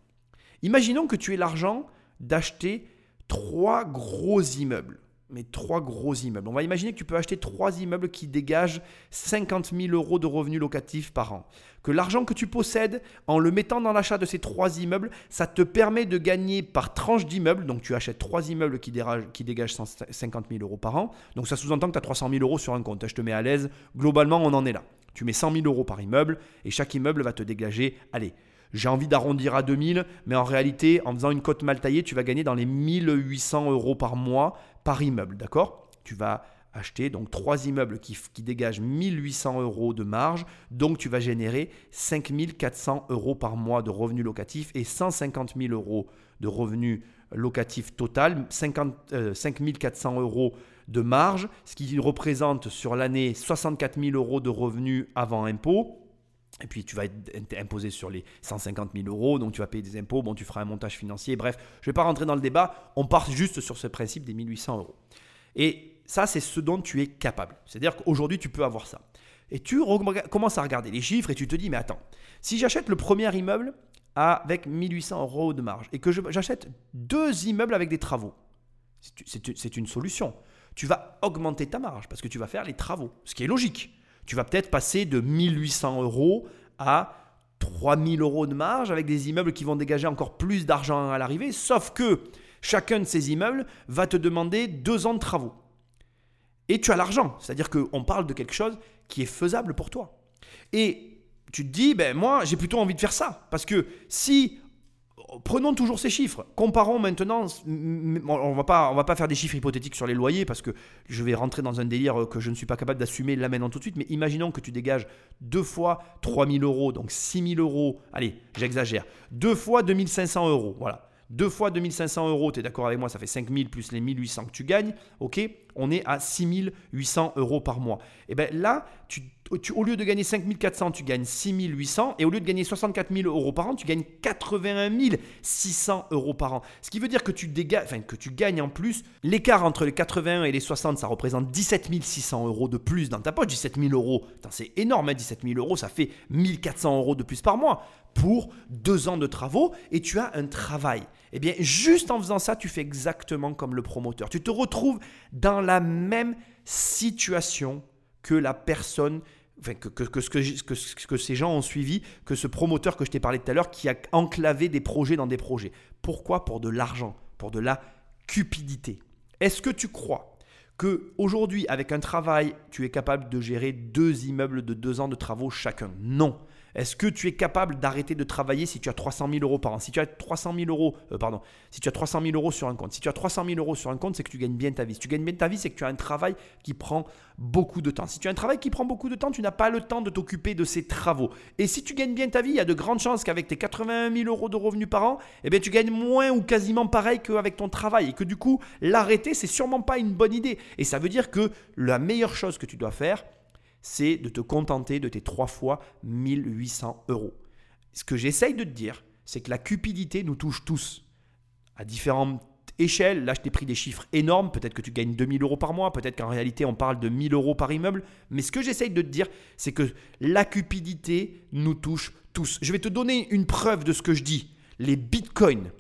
S1: Imaginons que tu aies l'argent d'acheter trois gros immeubles. Mais trois gros immeubles. On va imaginer que tu peux acheter trois immeubles qui dégagent 50 000 euros de revenus locatifs par an. Que l'argent que tu possèdes, en le mettant dans l'achat de ces trois immeubles, ça te permet de gagner par tranche d'immeubles. Donc tu achètes trois immeubles qui, déragent- qui dégagent 150 000 euros par an. Donc ça sous-entend que tu as 300 000 euros sur un compte. Je te mets à l'aise. Globalement, on en est là. Tu mets 100 000 euros par immeuble et chaque immeuble va te dégager, allez, j'ai envie d'arrondir à 2000, mais en réalité, en faisant une cote mal taillée, tu vas gagner dans les 1800 euros par mois par immeuble, d'accord? Tu vas acheter donc trois immeubles qui, qui dégagent 1800 euros de marge, donc tu vas générer 5400 euros par mois de revenus locatifs et 150 000 euros de revenus locatifs total, 50, euh, 5400 euros de marge, ce qui représente sur l'année 64 000 euros de revenus avant impôt. Et puis tu vas être imposé sur les 150 000 euros, donc tu vas payer des impôts, bon tu feras un montage financier, bref, je ne vais pas rentrer dans le débat, on part juste sur ce principe des 1800 euros. Et ça c'est ce dont tu es capable, c'est-à-dire qu'aujourd'hui tu peux avoir ça. Et tu commences à regarder les chiffres et tu te dis, mais attends, si j'achète le premier immeuble avec 1800 euros de marge et que j'achète deux immeubles avec des travaux, c'est une solution. Tu vas augmenter ta marge parce que tu vas faire les travaux, ce qui est logique. Tu vas peut-être passer de 1800 euros à 3000 euros de marge avec des immeubles qui vont dégager encore plus d'argent à l'arrivée, sauf que chacun de ces immeubles va te demander deux ans de travaux. Et tu as l'argent, c'est-à-dire qu'on parle de quelque chose qui est faisable pour toi. Et tu te dis, ben moi j'ai plutôt envie de faire ça, parce que si prenons toujours ces chiffres. Comparons maintenant. On on va pas faire des chiffres hypothétiques sur les loyers parce que je vais rentrer dans un délire que je ne suis pas capable d'assumer là maintenant tout de suite. Mais imaginons que tu dégages deux fois 3000 euros, donc 6000 euros. Allez, j'exagère. Deux fois 2500 euros. Voilà. Deux fois 2500 euros, tu es d'accord avec moi, ça fait 5000 plus les 1800 que tu gagnes. Ok, on est à 6800 euros par mois. Et bien là, tu, au lieu de gagner 5400, tu gagnes 6800. Et au lieu de gagner 64 000 euros par an, tu gagnes 81 600 euros par an. Ce qui veut dire que tu, que tu gagnes en plus. L'écart entre les 81 et les 60, ça représente 17 600 euros de plus dans ta poche. 17 000 euros, c'est énorme, hein, 17 000 euros, ça fait 1400 euros de plus par mois pour deux ans de travaux et tu as un travail. Eh bien, juste en faisant ça, tu fais exactement comme le promoteur. Tu te retrouves dans la même situation que la personne, que, que ces gens ont suivi, que ce promoteur que je t'ai parlé tout à l'heure qui a enclavé des projets dans des projets. Pourquoi? Pour de l'argent, pour de la cupidité. Est-ce que tu crois que aujourd'hui, avec un travail, tu es capable de gérer deux immeubles de deux ans de travaux chacun? Non. Est-ce que tu es capable d'arrêter de travailler si tu as 300 000 euros par an? Si tu as 300 000 euros, euh, pardon, si tu as 300 000 euros sur un compte, si tu as 300 000 euros sur un compte, c'est que tu gagnes bien ta vie. Si tu gagnes bien ta vie, c'est que tu as un travail qui prend beaucoup de temps. Si tu as un travail qui prend beaucoup de temps, tu n'as pas le temps de t'occuper de ces travaux. Et si tu gagnes bien ta vie, il y a de grandes chances qu'avec tes 81 000 euros de revenus par an, eh bien, tu gagnes moins ou quasiment pareil qu'avec ton travail. Et que du coup, l'arrêter, c'est sûrement pas une bonne idée. Et ça veut dire que la meilleure chose que tu dois faire, c'est de te contenter de tes 3 fois 1800 euros. Ce que j'essaye de te dire, c'est que la cupidité nous touche tous à différentes échelles. Là, je t'ai pris des chiffres énormes. Peut-être que tu gagnes 2000 euros par mois. Peut-être qu'en réalité, on parle de 1000 euros par immeuble. Mais ce que j'essaye de te dire, c'est que la cupidité nous touche tous. Je vais te donner une preuve de ce que je dis. Les bitcoins.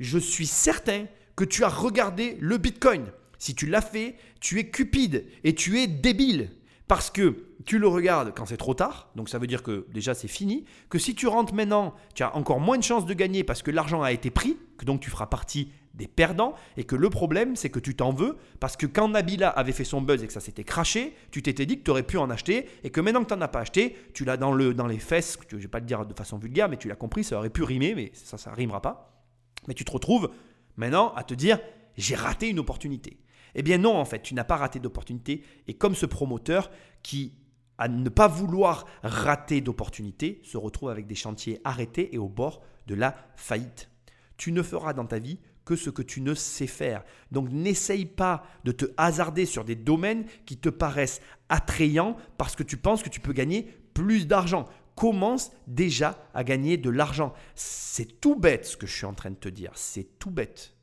S1: Je suis certain que tu as regardé le bitcoin. Si tu l'as fait, tu es cupide et tu es débile. Parce que tu le regardes quand c'est trop tard, donc ça veut dire que déjà c'est fini, que si tu rentres maintenant, tu as encore moins de chances de gagner parce que l'argent a été pris, que donc tu feras partie des perdants, et que le problème c'est que tu t'en veux, parce que quand Nabila avait fait son buzz et que ça s'était craché, tu t'étais dit que tu aurais pu en acheter, et que maintenant que tu n'en as pas acheté, tu l'as dans, le, dans les fesses, je ne vais pas te dire de façon vulgaire, mais tu l'as compris, ça aurait pu rimer, mais ça, ça rimera pas. Mais tu te retrouves maintenant à te dire, j'ai raté une opportunité. Eh bien non, en fait, tu n'as pas raté d'opportunité. Et comme ce promoteur qui, à ne pas vouloir rater d'opportunité, se retrouve avec des chantiers arrêtés et au bord de la faillite. Tu ne feras dans ta vie que ce que tu ne sais faire. Donc n'essaye pas de te hasarder sur des domaines qui te paraissent attrayants parce que tu penses que tu peux gagner plus d'argent. Commence déjà à gagner de l'argent. C'est tout bête ce que je suis en train de te dire. C'est tout bête.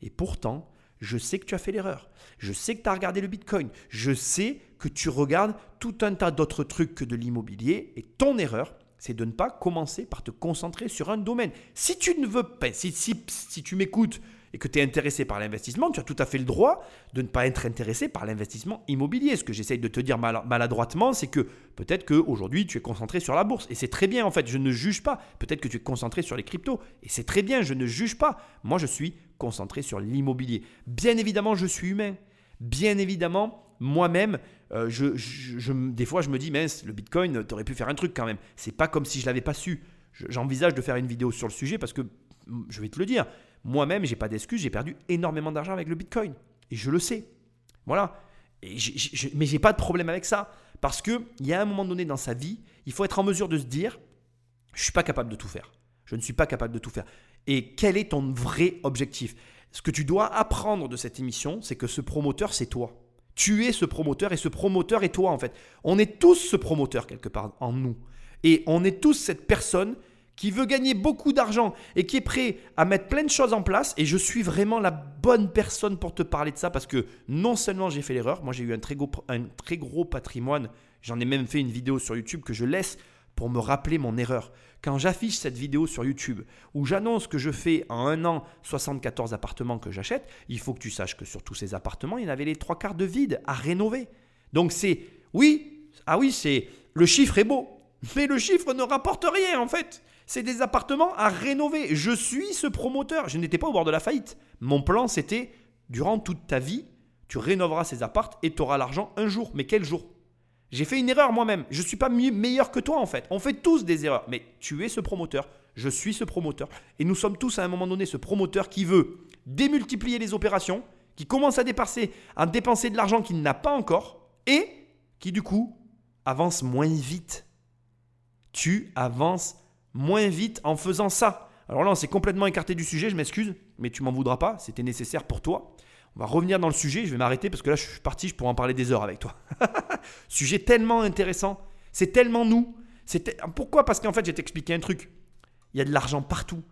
S1: Et pourtant, je sais que tu as fait l'erreur. Je sais que tu as regardé le Bitcoin. Je sais que tu regardes tout un tas d'autres trucs que de l'immobilier. Et ton erreur, c'est de ne pas commencer par te concentrer sur un domaine. Si tu ne veux pas, si, tu m'écoutes et que tu es intéressé par l'investissement, tu as tout à fait le droit de ne pas être intéressé par l'investissement immobilier. Ce que j'essaye de te dire mal- maladroitement, c'est que peut-être qu'aujourd'hui tu es concentré sur la bourse. Et c'est très bien en fait, je ne juge pas. Peut-être que tu es concentré sur les cryptos. Et c'est très bien, je ne juge pas. Moi je suis concentré sur l'immobilier. Bien évidemment, je suis humain. Bien évidemment, moi-même, euh, je, des fois je me dis, mince, le Bitcoin, tu aurais pu faire un truc quand même. C'est pas comme si je l'avais pas su. Je- J'envisage de faire une vidéo sur le sujet parce que, je vais te le dire, moi-même, j'ai pas d'excuse, j'ai perdu énormément d'argent avec le Bitcoin. Et je le sais. Voilà. Et j'ai- j'ai- mais j'ai pas de problème avec ça. Parce qu'il y a un moment donné dans sa vie, il faut être en mesure de se dire, je suis pas capable de tout faire. Je ne suis pas capable de tout faire. Et quel est ton vrai objectif? Ce que tu dois apprendre de cette émission, c'est que ce promoteur, c'est toi. Tu es ce promoteur et ce promoteur est toi en fait. On est tous ce promoteur quelque part en nous. Et on est tous cette personne qui veut gagner beaucoup d'argent et qui est prêt à mettre plein de choses en place. Et je suis vraiment la bonne personne pour te parler de ça parce que non seulement j'ai fait l'erreur, moi j'ai eu un très, gros, un très gros patrimoine. J'en ai même fait une vidéo sur YouTube que je laisse pour me rappeler mon erreur. Quand j'affiche cette vidéo sur YouTube où j'annonce que je fais en un an 74 appartements que j'achète, il faut que tu saches que sur tous ces appartements, il y en avait les trois quarts de vide à rénover. Donc c'est, oui, ah oui, c'est, le chiffre est beau, mais le chiffre ne rapporte rien en fait. C'est des appartements à rénover. Je suis ce promoteur. Je n'étais pas au bord de la faillite. Mon plan, c'était, durant toute ta vie, tu rénoveras ces appartes et tu auras l'argent un jour. Mais quel jour? J'ai fait une erreur moi-même. Je ne suis pas meilleur que toi en fait. On fait tous des erreurs. Mais tu es ce promoteur. Je suis ce promoteur. Et nous sommes tous à un moment donné ce promoteur qui veut démultiplier les opérations, qui commence à dépenser, à dépenser de l'argent qu'il n'a pas encore et qui du coup avance moins vite. Tu avances moins vite en faisant ça. Alors là, on s'est complètement écarté du sujet, je m'excuse, mais tu m'en voudras pas, c'était nécessaire pour toi. On va revenir dans le sujet, je vais m'arrêter parce que là, je suis parti, je pourrais en parler des heures avec toi. sujet tellement intéressant, c'est tellement nous. Pourquoi? Parce qu'en fait, je vais t'expliquer un truc. Il y a de l'argent partout.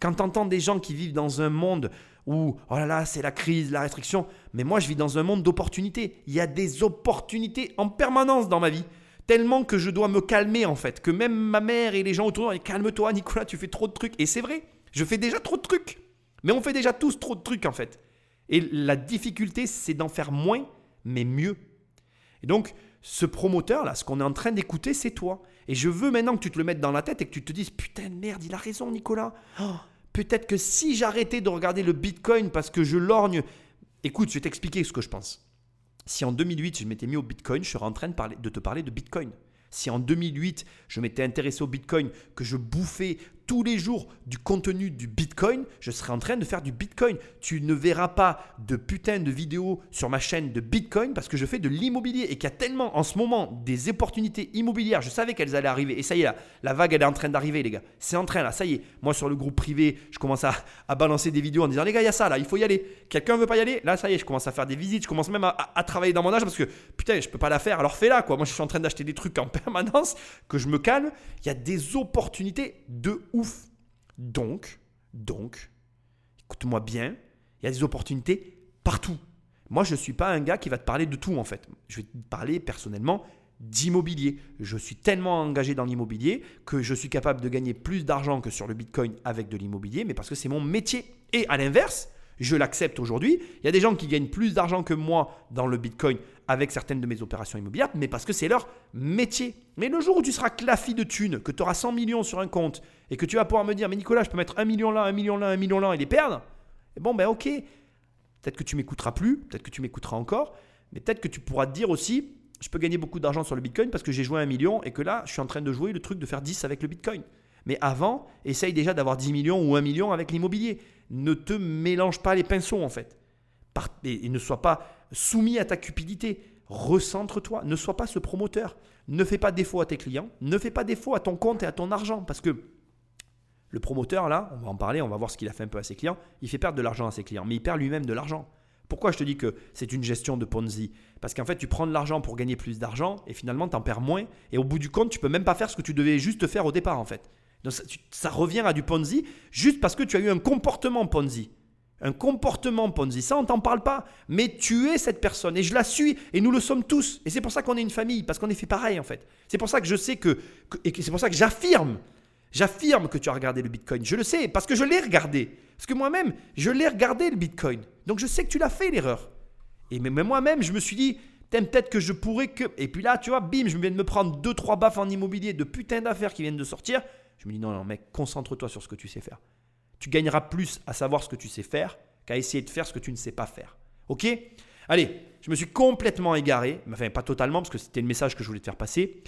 S1: Quand tu entends des gens qui vivent dans un monde où, oh là là, c'est la crise, la restriction, mais moi, je vis dans un monde d'opportunités. Il y a des opportunités en permanence dans ma vie tellement que je dois me calmer en fait, que même ma mère et les gens autour disent calme-toi Nicolas, tu fais trop de trucs. Et c'est vrai, je fais déjà trop de trucs. Mais on fait déjà tous trop de trucs en fait. Et la difficulté, c'est d'en faire moins, mais mieux. Et donc, ce promoteur là, ce qu'on est en train d'écouter, c'est toi. Et je veux maintenant que tu te le mettes dans la tête et que tu te dises putain de merde, il a raison Nicolas. Oh, peut-être que si j'arrêtais de regarder le Bitcoin parce que je lorgne, écoute, je vais t'expliquer ce que je pense. Si en 2008, je m'étais mis au Bitcoin, je serais en train de, te parler de Bitcoin. Si en 2008, je m'étais intéressé au Bitcoin, que je bouffais tous les jours du contenu du Bitcoin, je serai en train de faire du Bitcoin. Tu ne verras pas de putain de vidéos sur ma chaîne de Bitcoin parce que je fais de l'immobilier et qu'il y a tellement en ce moment des opportunités immobilières. Je savais qu'elles allaient arriver et ça y est, la vague elle est en train d'arriver les gars. C'est en train là, ça y est. Moi sur le groupe privé, je commence à, balancer des vidéos en disant les gars, il y a ça là, il faut y aller. Quelqu'un veut pas y aller? Là ça y est, je commence à faire des visites, je commence même à, travailler dans mon âge parce que putain, je peux pas la faire. Alors fais-la quoi. Moi je suis en train d'acheter des trucs en permanence, que je me calme. Il y a des opportunités de ouf. Donc, donc, écoute-moi bien, il y a des opportunités partout. Moi, je ne suis pas un gars qui va te parler de tout en fait. Je vais te parler personnellement d'immobilier. Je suis tellement engagé dans l'immobilier que je suis capable de gagner plus d'argent que sur le Bitcoin avec de l'immobilier, mais parce que c'est mon métier. Et à l'inverse, je l'accepte aujourd'hui. Il y a des gens qui gagnent plus d'argent que moi dans le Bitcoin avec certaines de mes opérations immobilières, mais parce que c'est leur métier. Mais le jour où tu seras claffi de thunes, que tu auras 100 millions sur un compte et que tu vas pouvoir me dire, mais Nicolas, je peux mettre 1 million là, 1 million là, 1 million là et les perdre, et bon, ben ok, peut-être que tu m'écouteras plus, peut-être que tu m'écouteras encore, mais peut-être que tu pourras te dire aussi, je peux gagner beaucoup d'argent sur le Bitcoin parce que j'ai joué 1 million et que là, je suis en train de jouer le truc de faire 10 avec le Bitcoin. Mais avant, essaye déjà d'avoir 10 millions ou 1 million avec l'immobilier. Ne te mélange pas les pinceaux en fait. Et ne sois pas soumis à ta cupidité. Recentre-toi. Ne sois pas ce promoteur. Ne fais pas défaut à tes clients. Ne fais pas défaut à ton compte et à ton argent. Parce que le promoteur, là, on va en parler, on va voir ce qu'il a fait un peu à ses clients. Il fait perdre de l'argent à ses clients, mais il perd lui-même de l'argent. Pourquoi je te dis que c'est une gestion de Ponzi? Parce qu'en fait, tu prends de l'argent pour gagner plus d'argent et finalement, tu en perds moins. Et au bout du compte, tu peux même pas faire ce que tu devais juste faire au départ, en fait. Donc ça, revient à du Ponzi juste parce que tu as eu un comportement Ponzi. Un comportement Ponzi, ça on t'en parle pas, mais tu es cette personne et je la suis et nous le sommes tous. Et c'est pour ça qu'on est une famille, parce qu'on est fait pareil en fait. C'est pour ça que je sais que, et c'est pour ça que j'affirme, j'affirme que tu as regardé le Bitcoin. Je le sais parce que je l'ai regardé. Parce que moi-même, je l'ai regardé le Bitcoin. Donc je sais que tu l'as fait l'erreur. Et mais moi-même, je me suis dit, peut-être que je pourrais que. Et puis là, tu vois, bim, je viens de me prendre deux trois baffes en immobilier de putain d'affaires qui viennent de sortir. Je me dis non, non, mec, concentre-toi sur ce que tu sais faire. Tu gagneras plus à savoir ce que tu sais faire qu'à essayer de faire ce que tu ne sais pas faire. Ok? Allez, je me suis complètement égaré, enfin pas totalement parce que c'était le message que je voulais te faire passer.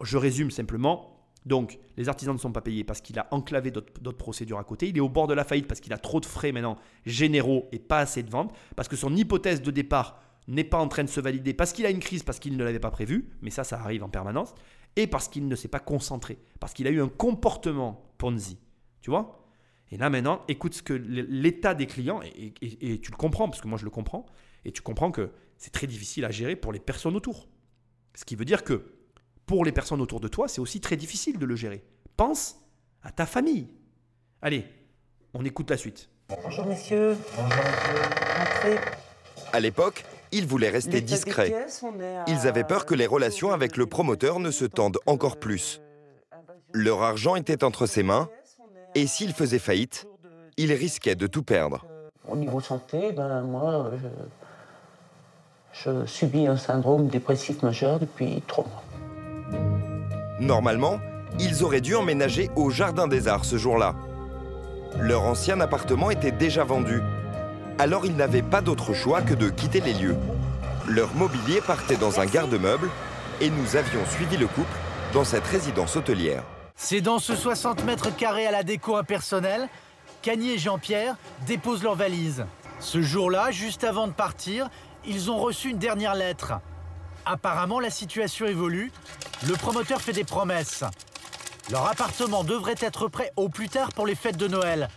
S1: Je résume simplement. Donc, les artisans ne sont pas payés parce qu'il a enclavé d'autres procédures à côté. Il est au bord de la faillite parce qu'il a trop de frais maintenant généraux et pas assez de ventes. Parce que son hypothèse de départ n'est pas en train de se valider parce qu'il a une crise, parce qu'il ne l'avait pas prévu. Mais ça, ça arrive en permanence et parce qu'il ne s'est pas concentré, parce qu'il a eu un comportement Ponzi. Tu vois? Et là maintenant, écoute ce que l'état des clients, et, tu le comprends, parce que moi je le comprends, et tu comprends que c'est très difficile à gérer pour les personnes autour. Ce qui veut dire que pour les personnes autour de toi, c'est aussi très difficile de le gérer. Pense à ta famille. Allez, on écoute la suite.
S6: Bonjour messieurs. Entrez.
S2: À l'époque, ils voulaient rester discrets. Ils avaient peur que les relations avec le promoteur ne se tendent encore plus. Leur argent était entre ses mains, et s'ils faisaient faillite, ils risquaient de tout perdre.
S6: Au niveau santé, ben moi, je, je subis un syndrome dépressif majeur depuis trois mois.
S2: Normalement, ils auraient dû emménager au Jardin des Arts ce jour-là. Leur ancien appartement était déjà vendu, alors ils n'avaient pas d'autre choix que de quitter les lieux. Leur mobilier partait dans un garde-meuble et nous avions suivi le couple dans cette résidence hôtelière.
S5: C'est dans ce 60 mètres carrés à la déco impersonnelle qu'Annie et Jean-Pierre déposent leurs valises. Ce jour-là, juste avant de partir, ils ont reçu une dernière lettre. Apparemment, la situation évolue. Le promoteur fait des promesses. Leur appartement devrait être prêt au plus tard pour les fêtes de Noël.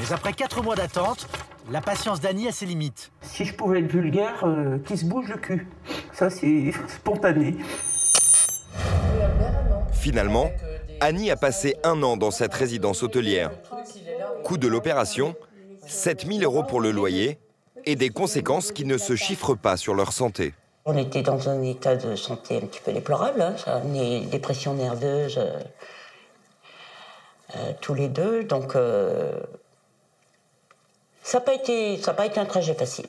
S5: Mais après quatre mois d'attente, la patience d'Annie a ses limites.
S6: Si je pouvais être vulgaire, euh, qui se bouge le cul? Ça, c'est spontané.
S2: Finalement, Annie a passé un an dans cette résidence hôtelière. Coût de l'opération, 7000 euros pour le loyer et des conséquences qui ne se chiffrent pas sur leur santé.
S6: On était dans un état de santé un petit peu déplorable, hein, ça, né- dépression nerveuse, euh, euh, tous les deux. Donc, euh, ça n'a pas été un trajet facile.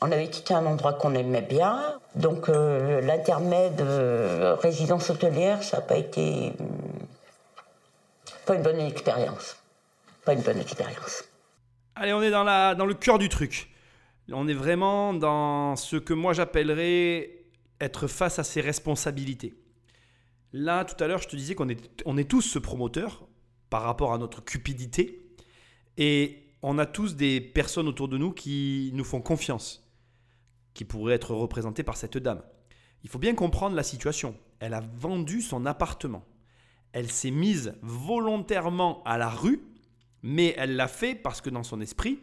S6: On avait quitté un endroit qu'on aimait bien, donc euh, l'intermède euh, résidence hôtelière, ça n'a pas été. hum, pas une bonne expérience. Pas une bonne expérience.
S1: Allez, on est dans, la, dans le cœur du truc. On est vraiment dans ce que moi j'appellerais être face à ses responsabilités. Là, tout à l'heure, je te disais qu'on est, on est tous ce promoteur par rapport à notre cupidité. Et on a tous des personnes autour de nous qui nous font confiance, qui pourraient être représentées par cette dame. Il faut bien comprendre la situation. Elle a vendu son appartement. Elle s'est mise volontairement à la rue mais elle l'a fait parce que dans son esprit,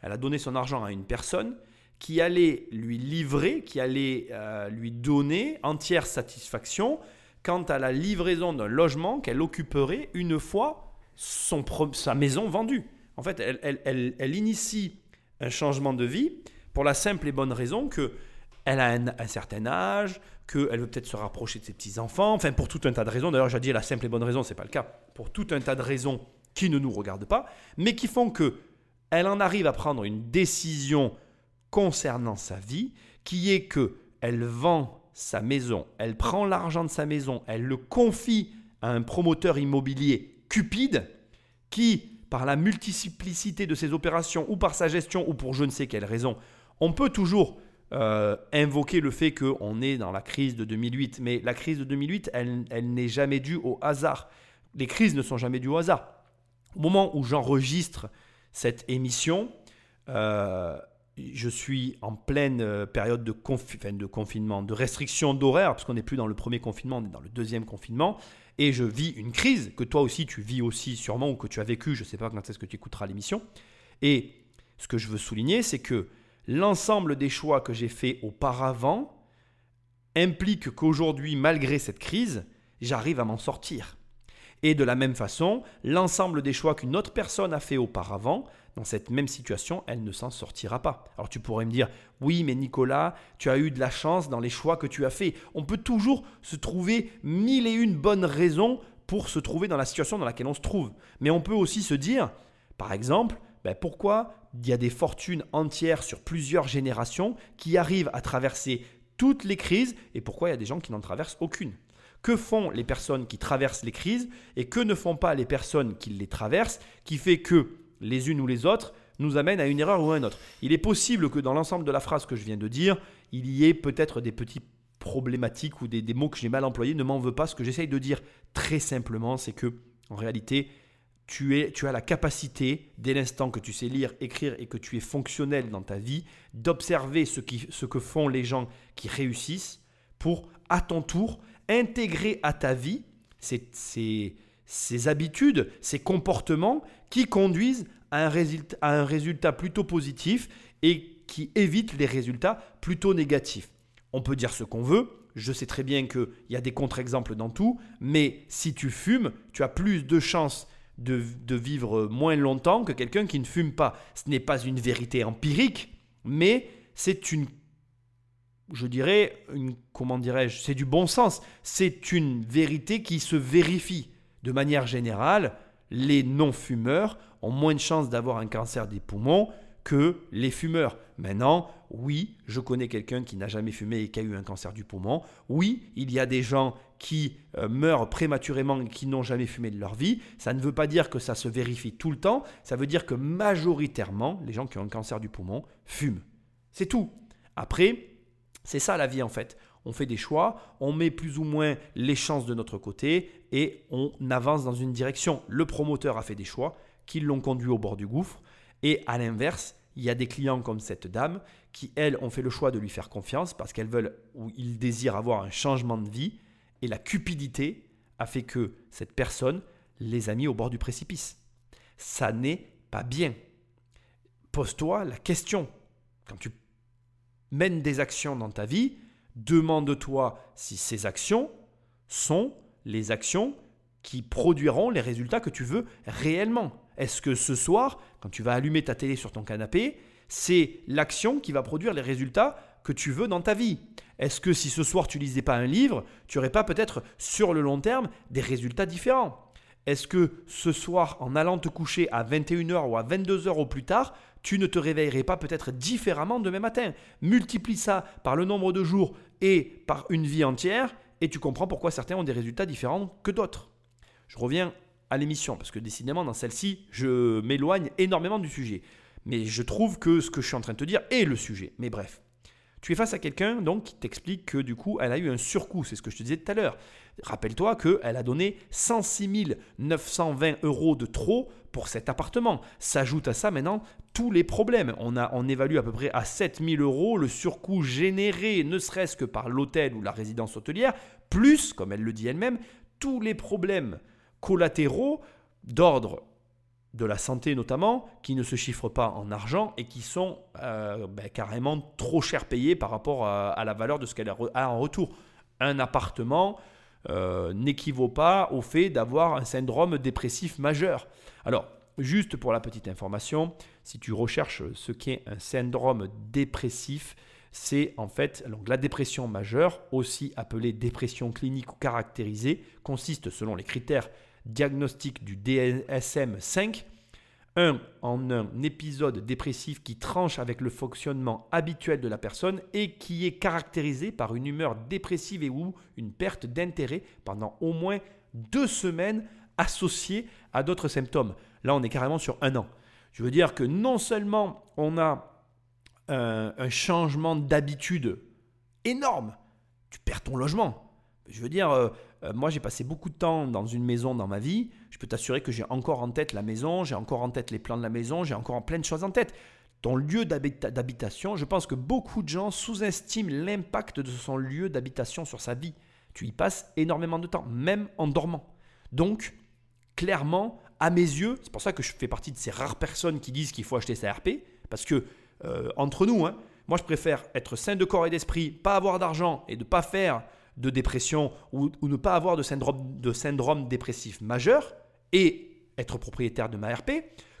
S1: elle a donné son argent à une personne qui allait lui livrer, qui allait euh, lui donner entière satisfaction quant à la livraison d'un logement qu'elle occuperait une fois son sa maison vendue. En fait, elle- elle- elle initie un changement de vie pour la simple et bonne raison que elle a un, certain âge, qu'elle veut peut-être se rapprocher de ses petits-enfants, enfin pour tout un tas de raisons. D'ailleurs, j'ai dit la simple et bonne raison, c'est pas le cas. Pour tout un tas de raisons qui ne nous regardent pas, mais qui font que elle en arrive à prendre une décision concernant sa vie, qui est que elle vend sa maison, elle prend l'argent de sa maison, elle le confie à un promoteur immobilier cupide, qui, par la multiplicité de ses opérations, ou par sa gestion, ou pour je ne sais quelle raison, on peut toujours euh, invoquer le fait qu'on est dans la crise de 2008, mais la crise de 2008, elle, elle n'est jamais due au hasard. Les crises ne sont jamais dues au hasard. Au moment où j'enregistre cette émission, euh, je suis en pleine euh, période de, de confinement, de restriction d'horaire, parce qu'on n'est plus dans le premier confinement, on est dans le deuxième confinement, et je vis une crise que toi aussi tu vis aussi sûrement, ou que tu as vécu, je ne sais pas quand est-ce que tu écouteras l'émission. Et ce que je veux souligner, c'est que l'ensemble des choix que j'ai faits auparavant implique qu'aujourd'hui, malgré cette crise, j'arrive à m'en sortir. Et de la même façon, l'ensemble des choix qu'une autre personne a fait auparavant, dans cette même situation, elle ne s'en sortira pas. Alors tu pourrais me dire, oui, mais Nicolas, tu as eu de la chance dans les choix que tu as faits. On peut toujours se trouver mille et une bonnes raisons pour se trouver dans la situation dans laquelle on se trouve. Mais on peut aussi se dire, par exemple, ben pourquoi il y a des fortunes entières sur plusieurs générations qui arrivent à traverser toutes les crises et pourquoi il y a des gens qui n'en traversent aucune? Que font les personnes qui traversent les crises et que ne font pas les personnes qui les traversent qui fait que les unes ou les autres nous amènent à une erreur ou à une autre? Il est possible que dans l'ensemble de la phrase que je viens de dire, il y ait peut-être des petits problématiques ou des, des mots que j'ai mal employés. Ne m'en veux pas. Ce que j'essaye de dire très simplement, c'est que en réalité, tu, as la capacité, dès l'instant que tu sais lire, écrire et que tu es fonctionnel dans ta vie, d'observer ce, que font les gens qui réussissent pour, à ton tour, intégrer à ta vie ces, habitudes, ces comportements qui conduisent à un, résultat, à un résultat plutôt positif et qui évitent les résultats plutôt négatifs. On peut dire ce qu'on veut, je sais très bien qu'il y a des contre-exemples dans tout, mais si tu fumes, tu as plus de chances de, vivre moins longtemps que quelqu'un qui ne fume pas. Ce n'est pas une vérité empirique, mais c'est une je dirais, une, comment dirais-je, c'est du bon sens. C'est une vérité qui se vérifie. De manière générale, les non-fumeurs ont moins de chances d'avoir un cancer des poumons que les fumeurs. Maintenant, oui, je connais quelqu'un qui n'a jamais fumé et qui a eu un cancer du poumon. Oui, il y a des gens qui euh, meurent prématurément et qui n'ont jamais fumé de leur vie. Ça ne veut pas dire que ça se vérifie tout le temps. Ça veut dire que majoritairement, les gens qui ont un cancer du poumon fument. C'est tout. Après, c'est ça la vie en fait. On fait des choix, on met plus ou moins les chances de notre côté et on avance dans une direction. Le promoteur a fait des choix qui l'ont conduit au bord du gouffre. Et à l'inverse, il y a des clients comme cette dame qui, elles, ont fait le choix de lui faire confiance parce qu'elles veulent ou ils désirent avoir un changement de vie. Et la cupidité a fait que cette personne les a mis au bord du précipice. Ça n'est pas bien. Pose-toi la question. Quand tu mènes des actions dans ta vie, demande-toi si ces actions sont les actions qui produiront les résultats que tu veux réellement. Est-ce que ce soir, quand tu vas allumer ta télé sur ton canapé, c'est l'action qui va produire les résultats que tu veux dans ta vie? Est-ce que si ce soir tu lisais pas un livre, tu n'aurais pas peut-être sur le long terme des résultats différents? Est-ce que ce soir, en allant te coucher à 21h ou à 22h au plus tard, tu ne te réveillerais pas peut-être différemment demain matin? Multiplie ça par le nombre de jours et par une vie entière et tu comprends pourquoi certains ont des résultats différents que d'autres. Je reviens à l'émission parce que décidément dans celle-ci, je m'éloigne énormément du sujet. Mais je trouve que ce que je suis en train de te dire est le sujet. Mais bref. Tu es face à quelqu'un donc qui t'explique que du coup elle a eu un surcoût, c'est ce que je te disais tout à l'heure. Rappelle-toi qu'elle a donné 106 920 euros de trop pour cet appartement. S'ajoute à ça maintenant tous les problèmes. On, a, on évalue à peu près à 7000 euros le surcoût généré, ne serait-ce que par l'hôtel ou la résidence hôtelière, plus, comme elle le dit elle-même, tous les problèmes collatéraux d'ordre de la santé notamment, qui ne se chiffrent pas en argent et qui sont euh, ben, carrément trop cher payés par rapport à, la valeur de ce qu'elle a en retour. Un appartement euh, n'équivaut pas au fait d'avoir un syndrome dépressif majeur. Alors, juste pour la petite information, si tu recherches ce qu'est un syndrome dépressif, c'est en fait donc, la dépression majeure, aussi appelée dépression clinique ou caractérisée, consiste selon les critères diagnostic du DSM-5, un, en un épisode dépressif qui tranche avec le fonctionnement habituel de la personne et qui est caractérisé par une humeur dépressive et ou une perte d'intérêt pendant au moins deux semaines associée à d'autres symptômes. Là, on est carrément sur un an. Je veux dire que non seulement on a un, un changement d'habitude énorme, tu perds ton logement. Je veux dire, euh, moi, j'ai passé beaucoup de temps dans une maison dans ma vie. Je peux t'assurer que j'ai encore en tête la maison, j'ai encore en tête les plans de la maison, j'ai encore plein de choses en tête. Ton lieu d'habitation, je pense que beaucoup de gens sous-estiment l'impact de son lieu d'habitation sur sa vie. Tu y passes énormément de temps, même en dormant. Donc, clairement, à mes yeux, c'est pour ça que je fais partie de ces rares personnes qui disent qu'il faut acheter sa RP, parce que, euh, entre nous, hein, moi je préfère être sain de corps et d'esprit, pas avoir d'argent et de ne pas faire de dépression ou, ne pas avoir de syndrome, de syndrome dépressif majeur et être propriétaire de ma RP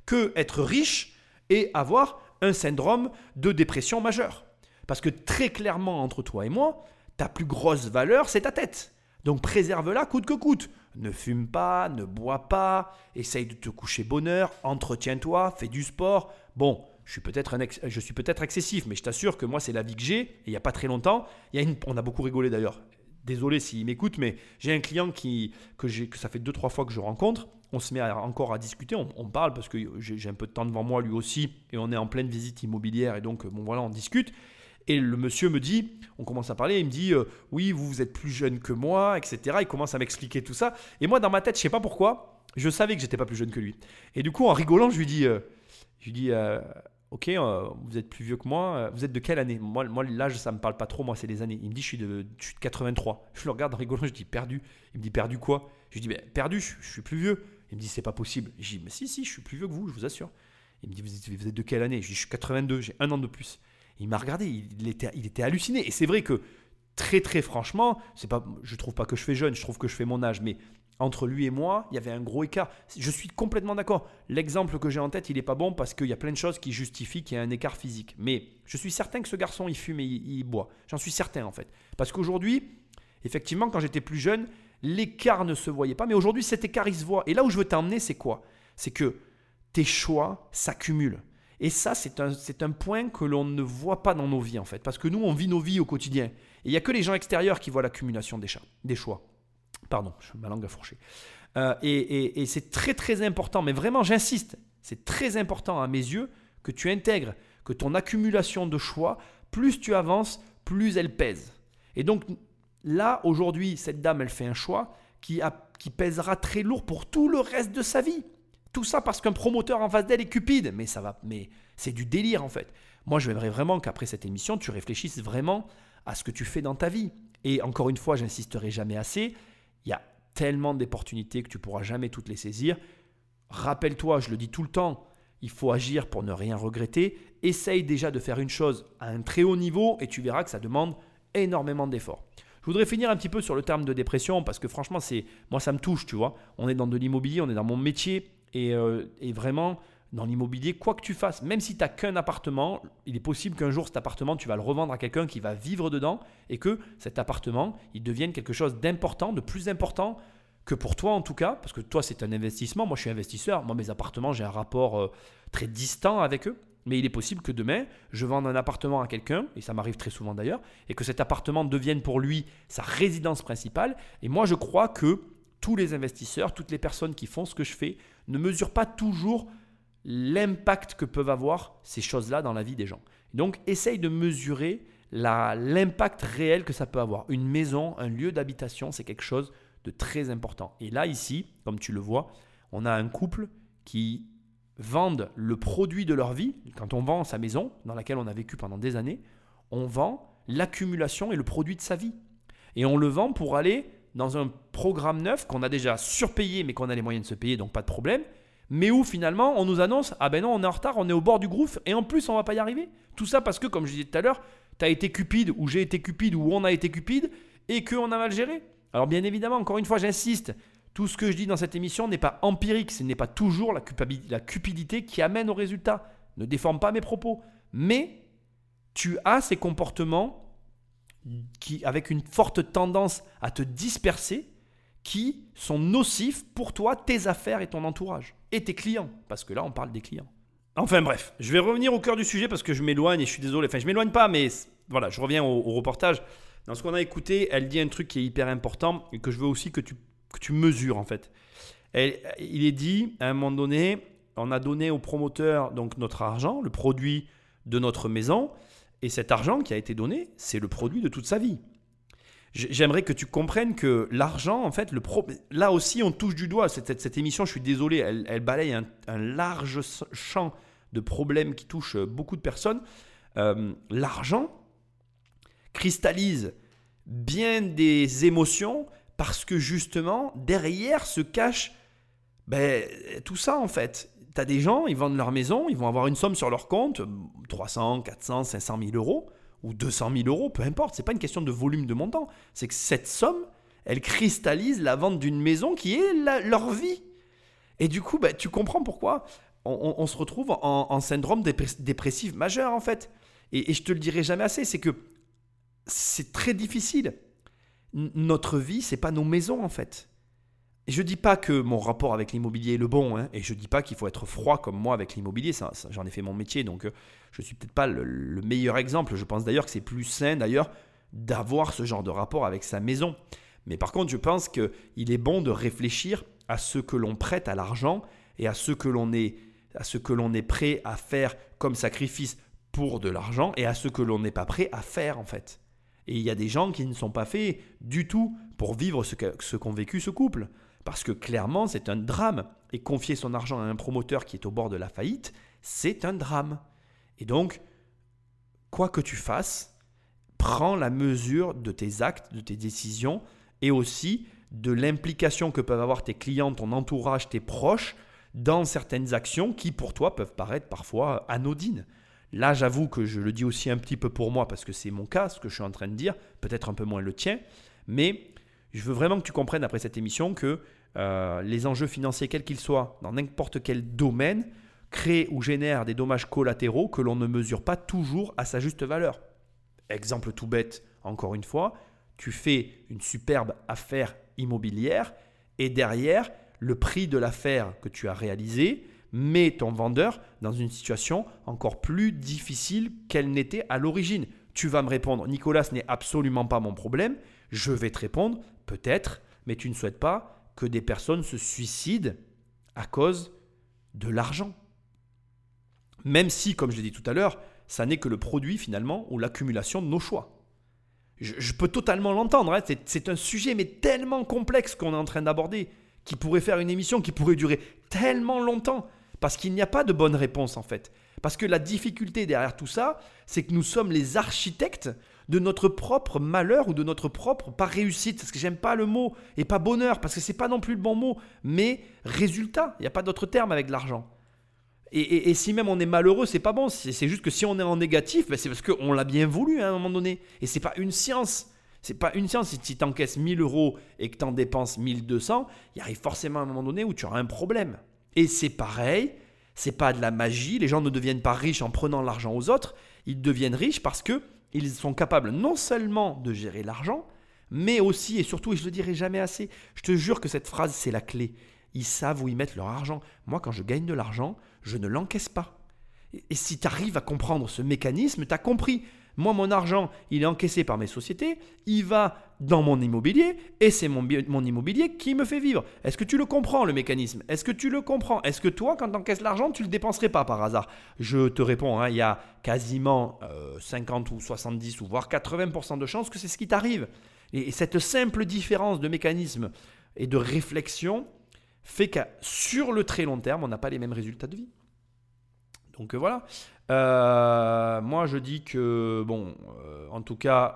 S1: que être riche et avoir un syndrome de dépression majeure. Parce que très clairement, entre toi et moi, ta plus grosse valeur, c'est ta tête. Donc préserve-la coûte que coûte. Ne fume pas, ne bois pas, essaye de te coucher bonheur, entretiens-toi, fais du sport. Bon, je suis peut-être je suis peut-être excessif, mais je t'assure que moi c'est la vie que j'ai. Et il n'y a pas très longtemps, y a on a beaucoup rigolé d'ailleurs désolé s'il m'écoute, mais j'ai un client qui, que, que ça fait deux, trois fois que je rencontre. On se met encore à discuter, on, parle parce que j'ai un peu de temps devant moi lui aussi, et on est en pleine visite immobilière, et donc bon voilà, on discute. Et le monsieur me dit, on commence à parler, il me dit, euh, oui, vous, vous êtes plus jeune que moi, etc. Il commence à m'expliquer tout ça. Et moi, dans ma tête, je sais pas pourquoi, je savais que j'étais pas plus jeune que lui. Et du coup, en rigolant, je lui dis, euh, je lui dis, euh, Ok, euh, vous êtes plus vieux que moi. Euh, vous êtes de quelle année? Moi, moi, l'âge, ça me parle pas trop. Moi, c'est les années. Il me dit, je suis de, 83. Je le regarde en rigolant. Je dis, perdu. Il me dit, perdu quoi? Je lui dis, ben, perdu, je, suis plus vieux. Il me dit, c'est pas possible. Je dis, mais si, si, je suis plus vieux que vous, je vous assure. Il me dit, vous êtes, de quelle année? Je dis, je suis 82, j'ai un an de plus. Il m'a regardé, il était, il était halluciné. Et c'est vrai que très très franchement, c'est pas, je trouve pas que je fais jeune, je trouve que je fais mon âge, mais entre lui et moi, il y avait un gros écart. Je suis complètement d'accord. L'exemple que j'ai en tête, il n'est pas bon parce qu'il y a plein de choses qui justifient qu'il y ait un écart physique. Mais je suis certain que ce garçon, il fume et il, boit. J'en suis certain en fait. Parce qu'aujourd'hui, effectivement, quand j'étais plus jeune, l'écart ne se voyait pas. Mais aujourd'hui, cet écart, il se voit. Et là où je veux t'emmener, c'est quoi? C'est que tes choix s'accumulent. Et ça, c'est un, un point que l'on ne voit pas dans nos vies en fait. Parce que nous, on vit nos vies au quotidien. Et il n'y a que les gens extérieurs qui voient l'accumulation des, des choix. Pardon, je- ma langue a fourché. Euh, et c'est très très important, mais vraiment j'insiste, c'est très important à mes yeux que tu intègres que ton accumulation de choix, plus tu avances, plus elle pèse. Et donc là, aujourd'hui, cette dame, elle fait un choix qui, qui pèsera très lourd pour tout le reste de sa vie. Tout ça parce qu'un promoteur en face d'elle est cupide. Mais ça va, mais c'est du délire en fait. Moi, je aimerais vraiment qu'après cette émission, tu réfléchisses vraiment à ce que tu fais dans ta vie. Et encore une fois, j'insisterai jamais assez. Tellement d'opportunités que tu pourras jamais toutes les saisir. Rappelle-toi, je le dis tout le temps, il faut agir pour ne rien regretter. Essaye déjà de faire une chose à un très haut niveau et tu verras que ça demande énormément d'efforts. Je voudrais finir un petit peu sur le terme de dépression parce que franchement, c'est moi ça me touche, tu vois. On est dans de l'immobilier, on est dans mon métier et, euh, et vraiment dans l'immobilier, quoi que tu fasses, même si tu n'as qu'un appartement, il est possible qu'un jour cet appartement, tu vas le revendre à quelqu'un qui va vivre dedans et que cet appartement, il devienne quelque chose d'important, de plus important que pour toi en tout cas, parce que toi c'est un investissement, moi je suis investisseur, moi mes appartements j'ai un rapport euh, très distant avec eux, mais il est possible que demain je vende un appartement à quelqu'un, et ça m'arrive très souvent d'ailleurs, et que cet appartement devienne pour lui sa résidence principale, et moi je crois que tous les investisseurs, toutes les personnes qui font ce que je fais, ne mesurent pas toujours l'impact que peuvent avoir ces choses-là dans la vie des gens. Donc essaye de mesurer l'impact réel que ça peut avoir. Une maison, un lieu d'habitation, c'est quelque chose de très important. Et là, ici, comme tu le vois, on a un couple qui vendent le produit de leur vie. Quand on vend sa maison, dans laquelle on a vécu pendant des années, on vend l'accumulation et le produit de sa vie. Et on le vend pour aller dans un programme neuf qu'on a déjà surpayé, mais qu'on a les moyens de se payer, donc pas de problème. Mais où finalement on nous annonce Ah ben non, on est en retard, on est au bord du gouffre et en plus on va pas y arriver. Tout ça parce que, comme je disais tout à l'heure, tu as été cupide, ou j'ai été cupide, ou on a été cupide et qu'on a mal géré. Alors bien évidemment, encore une fois, j'insiste, tout ce que je dis dans cette émission n'est pas empirique, ce n'est pas toujours la, cupidité qui amène au résultat. Ne déforme pas mes propos. Mais tu as ces comportements qui, avec une forte tendance à te disperser, qui sont nocifs pour toi, tes affaires et ton entourage. Et tes clients, parce que là, on parle des clients. Enfin bref, je vais revenir au cœur du sujet parce que je m'éloigne et je suis désolé. Enfin, je m'éloigne pas, mais voilà, je reviens au, au reportage. Dans ce qu'on a écouté, elle dit un truc qui est hyper important et que je veux aussi que tu, que tu mesures en fait. Elle- il est dit, à un moment donné, on a donné au promoteur donc notre argent, le produit de notre maison, et cet argent qui a été donné, c'est le produit de toute sa vie. J'aimerais que tu comprennes que l'argent, en fait, le pro- là aussi, on touche du doigt. Cette, cette- émission, je suis désolé, elle, elle balaye un, large champ de problèmes qui touchent euh, beaucoup de personnes. Euh, L'argent cristallise bien des émotions parce que justement, derrière se cache ben, tout ça en fait. Tu as des gens, ils vendent leur maison, ils vont avoir une somme sur leur compte, euh, 300, 400, 500 000 euros, ou 200 000 euros, peu importe. C'est pas une question de volume de montant. C'est que cette somme, elle cristallise la vente d'une maison qui est leur vie. Et du coup, ben, tu comprends pourquoi on, se retrouve en, syndrome dépre- dépressif majeur en fait. Et, je te le dirai jamais assez, c'est que c'est très difficile. Notre vie, c'est pas nos maisons en fait. Et je dis pas que mon rapport avec l'immobilier est le bon, hein, et je dis pas qu'il faut être froid comme moi avec l'immobilier. Ça, J'en ai fait mon métier, donc euh, je suis peut-être pas le, le meilleur exemple. Je pense d'ailleurs que c'est plus sain d'ailleurs d'avoir ce genre de rapport avec sa maison. Mais par contre, je pense qu'il est bon de réfléchir à ce que l'on prête à l'argent et à ce que l'on est, à ce que l'on est prêt à faire comme sacrifice pour de l'argent et à ce que l'on n'est pas prêt à faire en fait. Et il y a des gens qui ne sont pas faits du tout pour vivre ce qu'ont vécu ce couple. Parce que clairement, c'est un drame. Et confier son argent à un promoteur qui est au bord de la faillite, c'est un drame. Et donc, quoi que tu fasses, prends la mesure de tes actes, de tes décisions et aussi de l'implication que peuvent avoir tes clients, ton entourage, tes proches dans certaines actions qui pour toi peuvent paraître parfois anodines. Là, j'avoue que je le dis aussi un petit peu pour moi parce que c'est mon cas, ce que je suis en train de dire, peut-être un peu moins le tien, mais je veux vraiment que tu comprennes après cette émission que euh, les enjeux financiers, quels qu'ils soient, dans n'importe quel domaine, créent ou génèrent des dommages collatéraux que l'on ne mesure pas toujours à sa juste valeur. Exemple tout bête, encore une fois, tu fais une superbe affaire immobilière et derrière, le prix de l'affaire que tu as réalisée met ton vendeur dans une situation encore plus difficile qu'elle n'était à l'origine. Tu vas me répondre, Nicolas, ce n'est absolument pas mon problème. Je vais te répondre, peut-être, mais tu ne souhaites pas que des personnes se suicident à cause de l'argent. Même si, comme je l'ai dit tout à l'heure, ça n'est que le produit finalement ou l'accumulation de nos choix. Je, peux totalement l'entendre, hein. c'est un sujet mais tellement complexe qu'on est en train d'aborder, qui pourrait faire une émission qui pourrait durer tellement longtemps, parce qu'il n'y a pas de bonne réponse en fait. Parce que la difficulté derrière tout ça, c'est que nous sommes les architectes de notre propre malheur ou de notre propre, pas réussite, parce que j'aime pas le mot, et pas bonheur, parce que c'est pas non plus le bon mot, mais résultat. Il n'y a pas d'autre terme avec l'argent. Et, si même on est malheureux, c'est pas bon. C'est juste que si on est en négatif, ben c'est parce qu'on l'a bien voulu hein, à un moment donné. Et c'est pas une science. C'est pas une science. Si tu encaisses 1000 euros et que tu en dépenses 1200, il arrive forcément un moment donné où tu auras un problème. Et c'est pareil. C'est pas de la magie. Les gens ne deviennent pas riches en prenant l'argent aux autres. Ils deviennent riches parce que ils sont capables non seulement de gérer l'argent, mais aussi et surtout, et je le dirai jamais assez, je te jure que cette phrase c'est la clé. Ils savent où ils mettent leur argent. Moi, quand je gagne de l'argent, je ne l'encaisse pas. Et si tu arrives à comprendre ce mécanisme, tu as compris. Moi, mon argent, il est encaissé par mes sociétés, il va dans mon immobilier, et c'est mon, immobilier qui me fait vivre. Est-ce que tu le comprends, le mécanisme? Est-ce que tu le comprends? Est-ce que toi, quand tu encaisses l'argent, tu ne le dépenserais pas par hasard? Je te réponds, hein, il y a quasiment 50 euh, ou 70 ou voire 80% de chances que c'est ce qui t'arrive. Et cette simple différence de mécanisme et de réflexion, fait que sur le très long terme, on n'a pas les mêmes résultats de vie. Donc euh, voilà. Euh, moi, je dis que, bon, euh, en tout cas,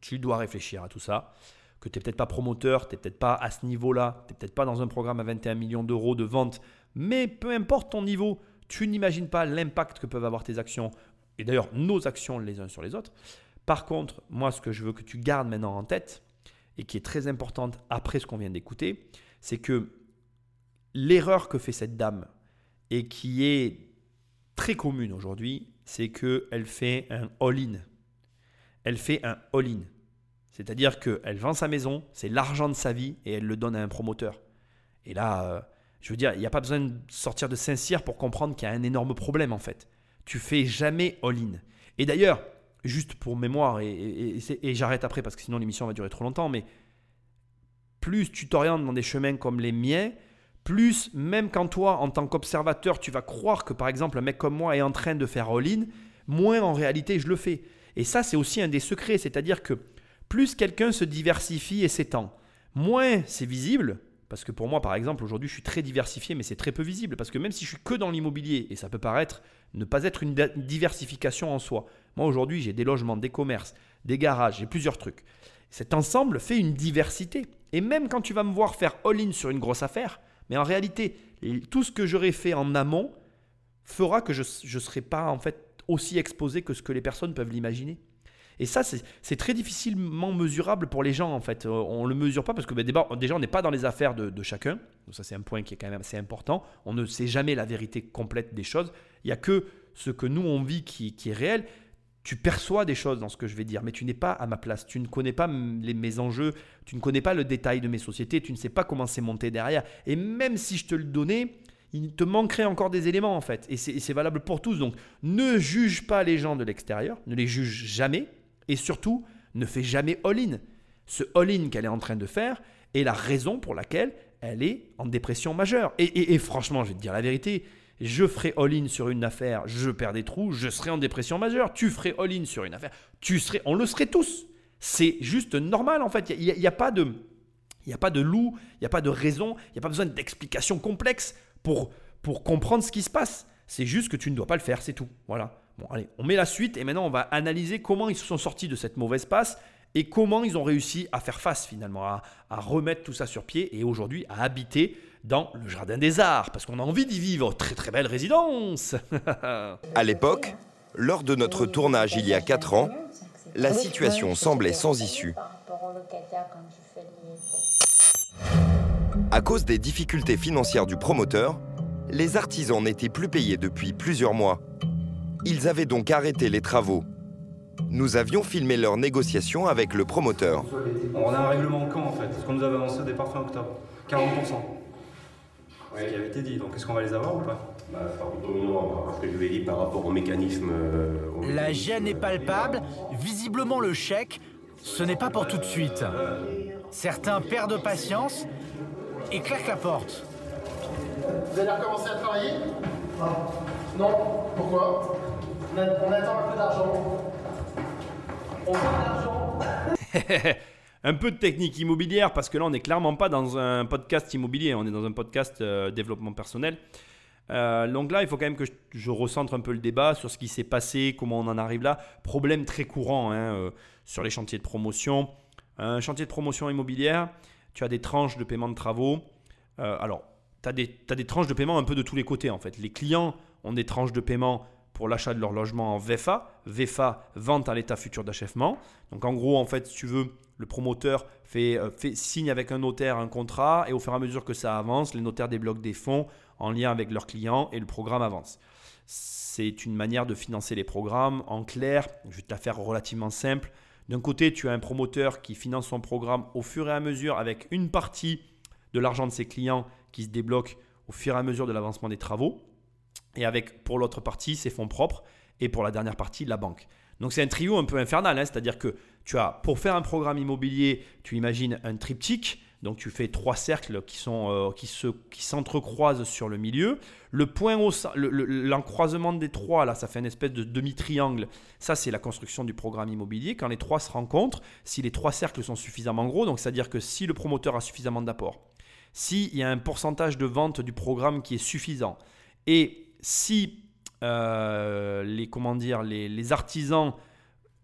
S1: tu dois réfléchir à tout ça. Que tu n'es peut-être pas promoteur, tu n'es peut-être pas à ce niveau-là, tu n'es peut-être pas dans un programme à 21 millions d'euros de vente, mais peu importe ton niveau, tu n'imagines pas l'impact que peuvent avoir tes actions, et d'ailleurs nos actions les uns sur les autres. Par contre, moi, ce que je veux que tu gardes maintenant en tête, et qui est très importante après ce qu'on vient d'écouter, c'est que l'erreur que fait cette dame et qui est très commune aujourd'hui, c'est qu'elle fait un all-in. Elle fait un all-in. C'est-à-dire qu'elle vend sa maison, c'est l'argent de sa vie et elle le donne à un promoteur. Et là, euh, je veux dire, il n'y a pas besoin de sortir de Saint-Cyr pour comprendre qu'il y a un énorme problème en fait. Tu fais jamais all-in. Et d'ailleurs, juste pour mémoire, et, j'arrête après parce que sinon l'émission va durer trop longtemps, mais plus tu t'orientes dans des chemins comme les miens, plus même quand toi, en tant qu'observateur, tu vas croire que par exemple un mec comme moi est en train de faire all-in, moins en réalité je le fais. Et ça, c'est aussi un des secrets, c'est-à-dire que plus quelqu'un se diversifie et s'étend, moins c'est visible, parce que pour moi, par exemple, aujourd'hui, je suis très diversifié, mais c'est très peu visible. Parce que même si je suis que dans l'immobilier, et ça peut paraître ne pas être une diversification en soi, moi aujourd'hui, j'ai des logements, des commerces, des garages, j'ai plusieurs trucs. Cet ensemble fait une diversité. Et même quand tu vas me voir faire all-in sur une grosse affaire, mais en réalité, tout ce que j'aurais fait en amont fera que je ne serai pas en fait aussi exposé que ce que les personnes peuvent l'imaginer. Et ça, c'est très difficilement mesurable pour les gens, en fait. Euh, on ne le mesure pas parce que ben, déjà, on n'est pas dans les affaires de, chacun. Donc ça, c'est un point qui est quand même assez important. On ne sait jamais la vérité complète des choses. Il n'y a que ce que nous, on vit qui, est réel. Tu perçois des choses dans ce que je vais dire, mais tu n'es pas à ma place. Tu ne connais pas les, mes enjeux, tu ne connais pas le détail de mes sociétés, tu ne sais pas comment c'est monté derrière. Et même si je te le donnais, il te manquerait encore des éléments en fait. Et c'est valable pour tous. Donc ne juge pas les gens de l'extérieur, ne les juge jamais. Et surtout, ne fais jamais all-in. Ce all-in qu'elle est en train de faire est la raison pour laquelle elle est en dépression majeure. Et, franchement, je vais te dire la vérité, je ferai all-in sur une affaire, je perds des trous, je serai en dépression majeure. Tu ferais all-in sur une affaire, tu serais, on le serait tous. C'est juste normal en fait. Il n'y a, pas de, a pas de loup, il n'y a pas de raison, il n'y a pas besoin d'explications complexes pour, pour comprendre ce qui se passe. C'est juste que tu ne dois pas le faire, c'est tout. Voilà. Bon, allez, on met la suite et maintenant on va analyser comment ils se sont sortis de cette mauvaise passe et comment ils ont réussi à faire face finalement, à, à remettre tout ça sur pied et aujourd'hui à habiter dans le Jardin des Arts, parce qu'on a envie d'y vivre. Très très belle résidence
S2: À l'époque, lors de notre tournage il y a 4 ans, la situation semblait sans issue. À cause des difficultés financières du promoteur, les artisans n'étaient plus payés depuis plusieurs mois. Ils avaient donc arrêté les travaux. Nous avions filmé leurs négociations avec le promoteur.
S7: On a un règlement quand en fait Ce qu'on nous avait annoncé au départ fin octobre. 40%. Ce qui avait été dit. Donc est-ce qu'on va les avoir ou pas?
S8: Bah, que je lui ai dit par rapport au mécanisme. euh,
S5: La gêne est palpable, visiblement le chèque, ce n'est pas pour tout de suite. Certains perdent patience et claquent la porte.
S9: Vous allez recommencer à travailler? Non. Pourquoi? On, a- on attend un peu d'argent.
S1: Un peu de technique immobilière, parce que là, on n'est clairement pas dans un podcast immobilier, on est dans un podcast euh, développement personnel. Euh, donc là, il faut quand même que je, recentre un peu le débat sur ce qui s'est passé, comment on en arrive là. Problème très courant hein, euh, sur les chantiers de promotion. Un chantier de promotion immobilière, tu as des tranches de paiement de travaux. Alors, tu as des tranches de paiement un peu de tous les côtés en fait. Les clients ont des tranches de paiement pour l'achat de leur logement en VFA. VFA, vente à l'état futur d'achèvement. Donc en gros, en fait, si tu veux, le promoteur fait, euh, fait, signe avec un notaire un contrat et au fur et à mesure que ça avance, les notaires débloquent des fonds en lien avec leurs clients et le programme avance. C'est une manière de financer les programmes. En clair, je vais te la faire relativement simple. D'un côté, tu as un promoteur qui finance son programme au fur et à mesure avec une partie de l'argent de ses clients qui se débloque au fur et à mesure de l'avancement des travaux. Et avec, pour l'autre partie, ses fonds propres. Et pour la dernière partie, la banque. Donc c'est un trio un peu infernal. Hein, C'est-à-dire que tu as, pour faire un programme immobilier, tu imagines un triptyque. Donc tu fais trois cercles qui sont euh, qui se qui s'entrecroisent sur le milieu. Le point au le- le- l'encroisement des trois là, ça fait une espèce de demi-triangle. Ça c'est la construction du programme immobilier. Quand les trois se rencontrent, si les trois cercles sont suffisamment gros, donc c'est-à-dire que si le promoteur a suffisamment d'apport, s'il y a un pourcentage de vente du programme qui est suffisant, et si euh, les comment dire les, les artisans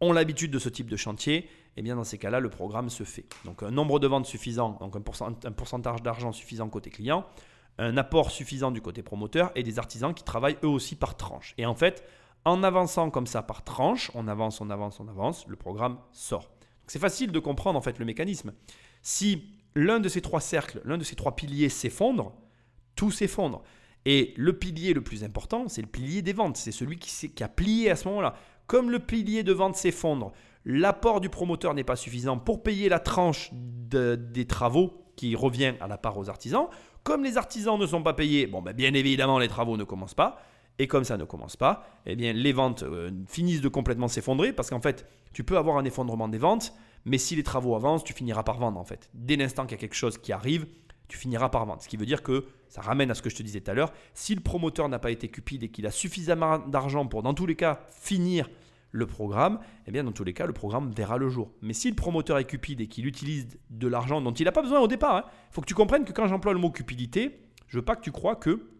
S1: ont l'habitude de ce type de chantier, et bien dans ces cas-là, le programme se fait. Donc un nombre de ventes suffisant, donc un, pourcent- un pourcentage d'argent suffisant côté client, un apport suffisant du côté promoteur et des artisans qui travaillent eux aussi par tranche. Et en fait, en avançant comme ça par tranche, on avance, on avance, on avance, le programme sort. C'est facile de comprendre en fait le mécanisme. Si l'un de ces trois cercles, l'un de ces trois piliers s'effondre, tout s'effondre. Et le pilier le plus important, c'est le pilier des ventes. C'est celui qui, a plié à ce moment-là. Comme le pilier de vente s'effondre, l'apport du promoteur n'est pas suffisant pour payer la tranche de- des travaux qui revient à la part aux artisans. Comme les artisans ne sont pas payés, bon, ben, bien évidemment, les travaux ne commencent pas. Et comme ça ne commence pas, eh bien, les ventes euh, finissent de complètement s'effondrer parce qu'en fait, tu peux avoir un effondrement des ventes, mais si les travaux avancent, tu finiras par vendre en fait. Dès l'instant qu'il y a quelque chose qui arrive, tu finiras par vendre. Ce qui veut dire que ça ramène à ce que je te disais tout à l'heure. Si le promoteur n'a pas été cupide et qu'il a suffisamment d'argent pour, dans tous les cas, finir le programme, eh bien, dans tous les cas, le programme verra le jour. Mais si le promoteur est cupide et qu'il utilise de l'argent dont il n'a pas besoin au départ, il faut que tu comprennes que quand j'emploie le mot cupidité, je veux pas que tu crois que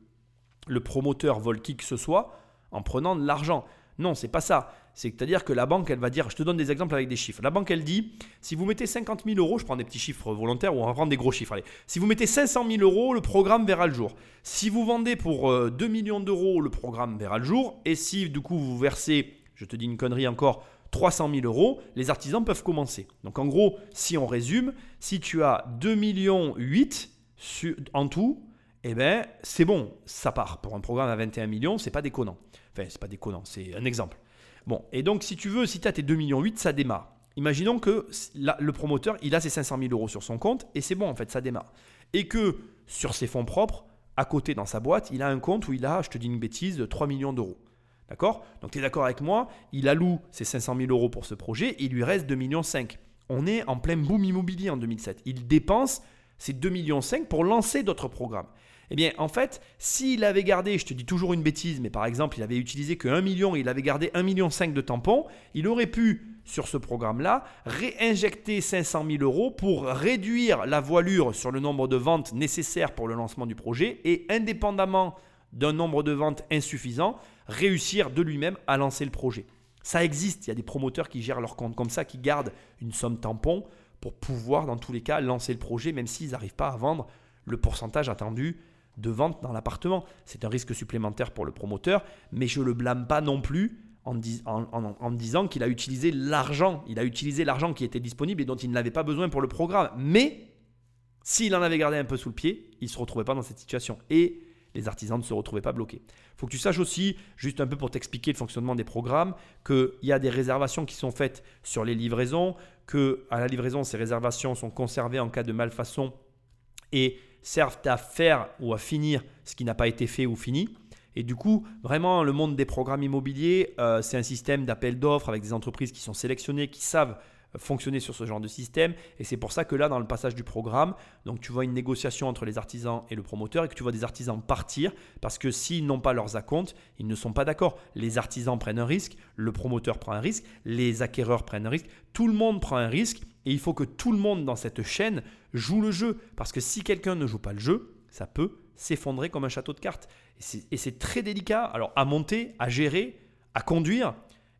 S1: le promoteur vole qui que ce soit en prenant de l'argent. Non, c'est pas ça. C'est-à-dire que la banque, elle va dire, je te donne des exemples avec des chiffres. La banque, elle dit, si vous mettez 50 000 euros, je prends des petits chiffres volontaires ou on va prendre des gros chiffres. Allez, si vous mettez 500 000 euros, le programme verra le jour. Si vous vendez pour euh, 2 millions d'euros, le programme verra le jour. Et si du coup vous versez, je te dis une connerie encore, 300 000 euros, les artisans peuvent commencer. Donc en gros, si on résume, si tu as 2 millions 8 su- en tout, eh ben c'est bon, ça part. Pour un programme à 21 millions, c'est pas déconnant. Enfin, c'est pas déconnant, c'est un exemple. Bon, et donc si tu veux, si tu as tes 2 millions 8, ça démarre. Imaginons que le promoteur, il a ses 500 000 euros sur son compte et c'est bon, en fait, ça démarre. Et que sur ses fonds propres, à côté dans sa boîte, il a un compte où il a, je te dis une bêtise, de 3 millions d'euros. D'accord? Donc tu es d'accord avec moi, il alloue ses 500 000 euros pour ce projet et il lui reste 2,5 millions. On est en plein boom immobilier en 2007. Il dépense ces 2,5 millions pour lancer d'autres programmes. Eh bien, en fait, s'il avait gardé, je te dis toujours une bêtise, mais par exemple, il avait utilisé que 1 million, il avait gardé 1,5 million de tampons, il aurait pu, sur ce programme-là, réinjecter 500 000 euros pour réduire la voilure sur le nombre de ventes nécessaires pour le lancement du projet et, indépendamment d'un nombre de ventes insuffisant, réussir de lui-même à lancer le projet. Ça existe, il y a des promoteurs qui gèrent leur compte comme ça, qui gardent une somme tampon pour pouvoir, dans tous les cas, lancer le projet, même s'ils n'arrivent pas à vendre le pourcentage attendu de vente dans l'appartement. C'est un risque supplémentaire pour le promoteur, mais je ne le blâme pas non plus en, en, disant qu'il a utilisé l'argent. Il a utilisé l'argent qui était disponible et dont il n'avait pas besoin pour le programme. Mais s'il en avait gardé un peu sous le pied, il ne se retrouvait pas dans cette situation. Et les artisans ne se retrouvaient pas bloqués. Il faut que tu saches aussi, juste un peu pour t'expliquer le fonctionnement des programmes, qu'il y a des réservations qui sont faites sur les livraisons, que à la livraison, ces réservations sont conservées en cas de malfaçon et servent à faire ou à finir ce qui n'a pas été fait ou fini. Et du coup, vraiment, le monde des programmes immobiliers, euh, c'est un système d'appel d'offres avec des entreprises qui sont sélectionnées, qui savent fonctionner sur ce genre de système. Et c'est pour ça que là, dans le passage du programme, donc tu vois une négociation entre les artisans et le promoteur et que tu vois des artisans partir parce que s'ils n'ont pas leurs acomptes, ils ne sont pas d'accord. Les artisans prennent un risque, le promoteur prend un risque, les acquéreurs prennent un risque, tout le monde prend un risque et il faut que tout le monde dans cette chaîne joue le jeu. Parce que si quelqu'un ne joue pas le jeu, ça peut s'effondrer comme un château de cartes. Et c'est très délicat alors à monter, à gérer, à conduire.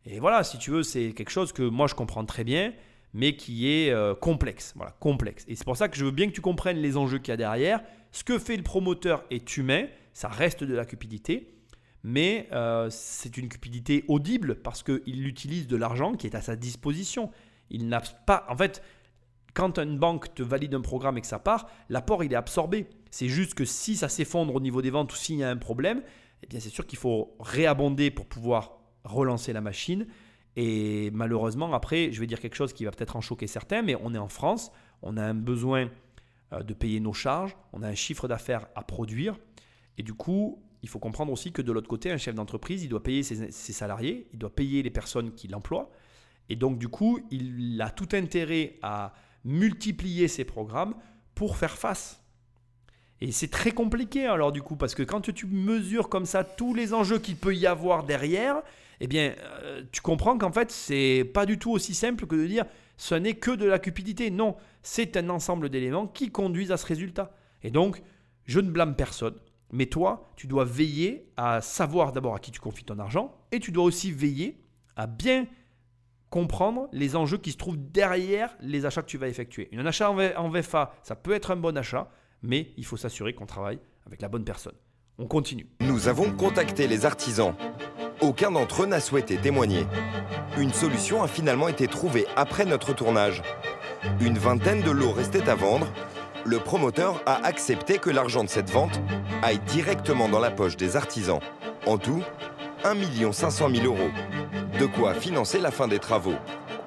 S1: Et voilà, si tu veux, c'est quelque chose que moi je comprends très bien, mais qui est euh, complexe. Voilà, complexe. Et c'est pour ça que je veux bien que tu comprennes les enjeux qu'il y a derrière. Ce que fait le promoteur est humain, ça reste de la cupidité, mais euh, c'est une cupidité audible parce qu'il utilise de l'argent qui est à sa disposition. Il n'a pas. En fait, quand une banque te valide un programme et que ça part, l'apport il est absorbé. C'est juste que si ça s'effondre au niveau des ventes ou s'il y a un problème, eh bien c'est sûr qu'il faut réabonder pour pouvoir relancer la machine. Et malheureusement, après, je vais dire quelque chose qui va peut-être en choquer certains, mais on est en France, on a un besoin euh, de payer nos charges, on a un chiffre d'affaires à produire. Et du coup, il faut comprendre aussi que de l'autre côté, un chef d'entreprise, il doit payer ses, salariés, il doit payer les personnes qui l'emploient. Et donc, du coup, il a tout intérêt à multiplier ses programmes pour faire face. Et c'est très compliqué alors du coup, parce que quand tu mesures comme ça tous les enjeux qu'il peut y avoir derrière, eh bien, euh, tu comprends qu'en fait, c'est pas du tout aussi simple que de dire ce n'est que de la cupidité. Non, c'est un ensemble d'éléments qui conduisent à ce résultat. Et donc, je ne blâme personne. Mais toi, tu dois veiller à savoir d'abord à qui tu confies ton argent et tu dois aussi veiller à bien comprendre les enjeux qui se trouvent derrière les achats que tu vas effectuer. Un achat en VFA, ça peut être un bon achat, mais il faut s'assurer qu'on travaille avec la bonne personne. On continue.
S2: Nous avons contacté les artisans aucun d'entre eux n'a souhaité témoigner. Une solution a finalement été trouvée après notre tournage. Une vingtaine de lots restaient à vendre. Le promoteur a accepté que l'argent de cette vente aille directement dans la poche des artisans. En tout, 1 500 000 euros. De quoi financer la fin des travaux.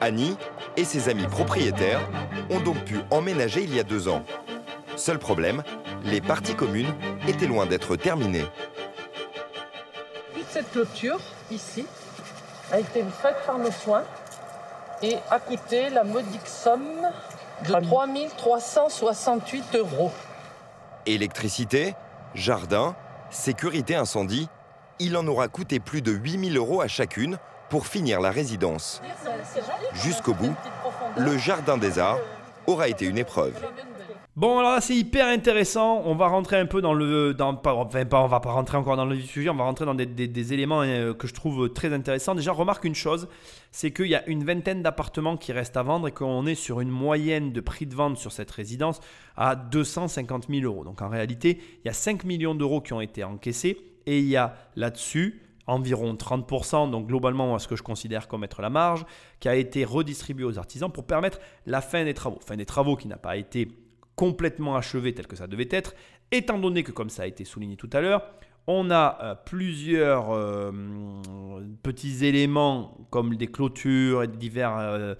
S2: Annie et ses amis propriétaires ont donc pu emménager il y a deux ans. Seul problème, les parties communes étaient loin d'être terminées
S4: cette clôture, ici, a été faite par nos soins et a coûté la modique somme de 3368 euros.
S2: Électricité, jardin, sécurité incendie, il en aura coûté plus de 8000 euros à chacune pour finir la résidence. Jusqu'au bout, le jardin des arts aura été une épreuve.
S1: Bon, alors là, c'est hyper intéressant. On va rentrer un peu dans le. Dans, enfin, pas, on va pas rentrer encore dans le sujet, on va rentrer dans des, éléments euh, que je trouve très intéressants. Déjà, remarque une chose c'est qu'il y a une vingtaine d'appartements qui restent à vendre et qu'on est sur une moyenne de prix de vente sur cette résidence à 250 000 euros. Donc en réalité, il y a 5 millions d'euros qui ont été encaissés et il y a là-dessus environ 30%, donc globalement ce que je considère comme être la marge, qui a été redistribué aux artisans pour permettre la fin des travaux. Fin des travaux qui n'a pas été complètement achevé tel que ça devait être, étant donné que, comme ça a été souligné tout à l'heure, on a euh, plusieurs euh, petits éléments comme des clôtures et divers euh,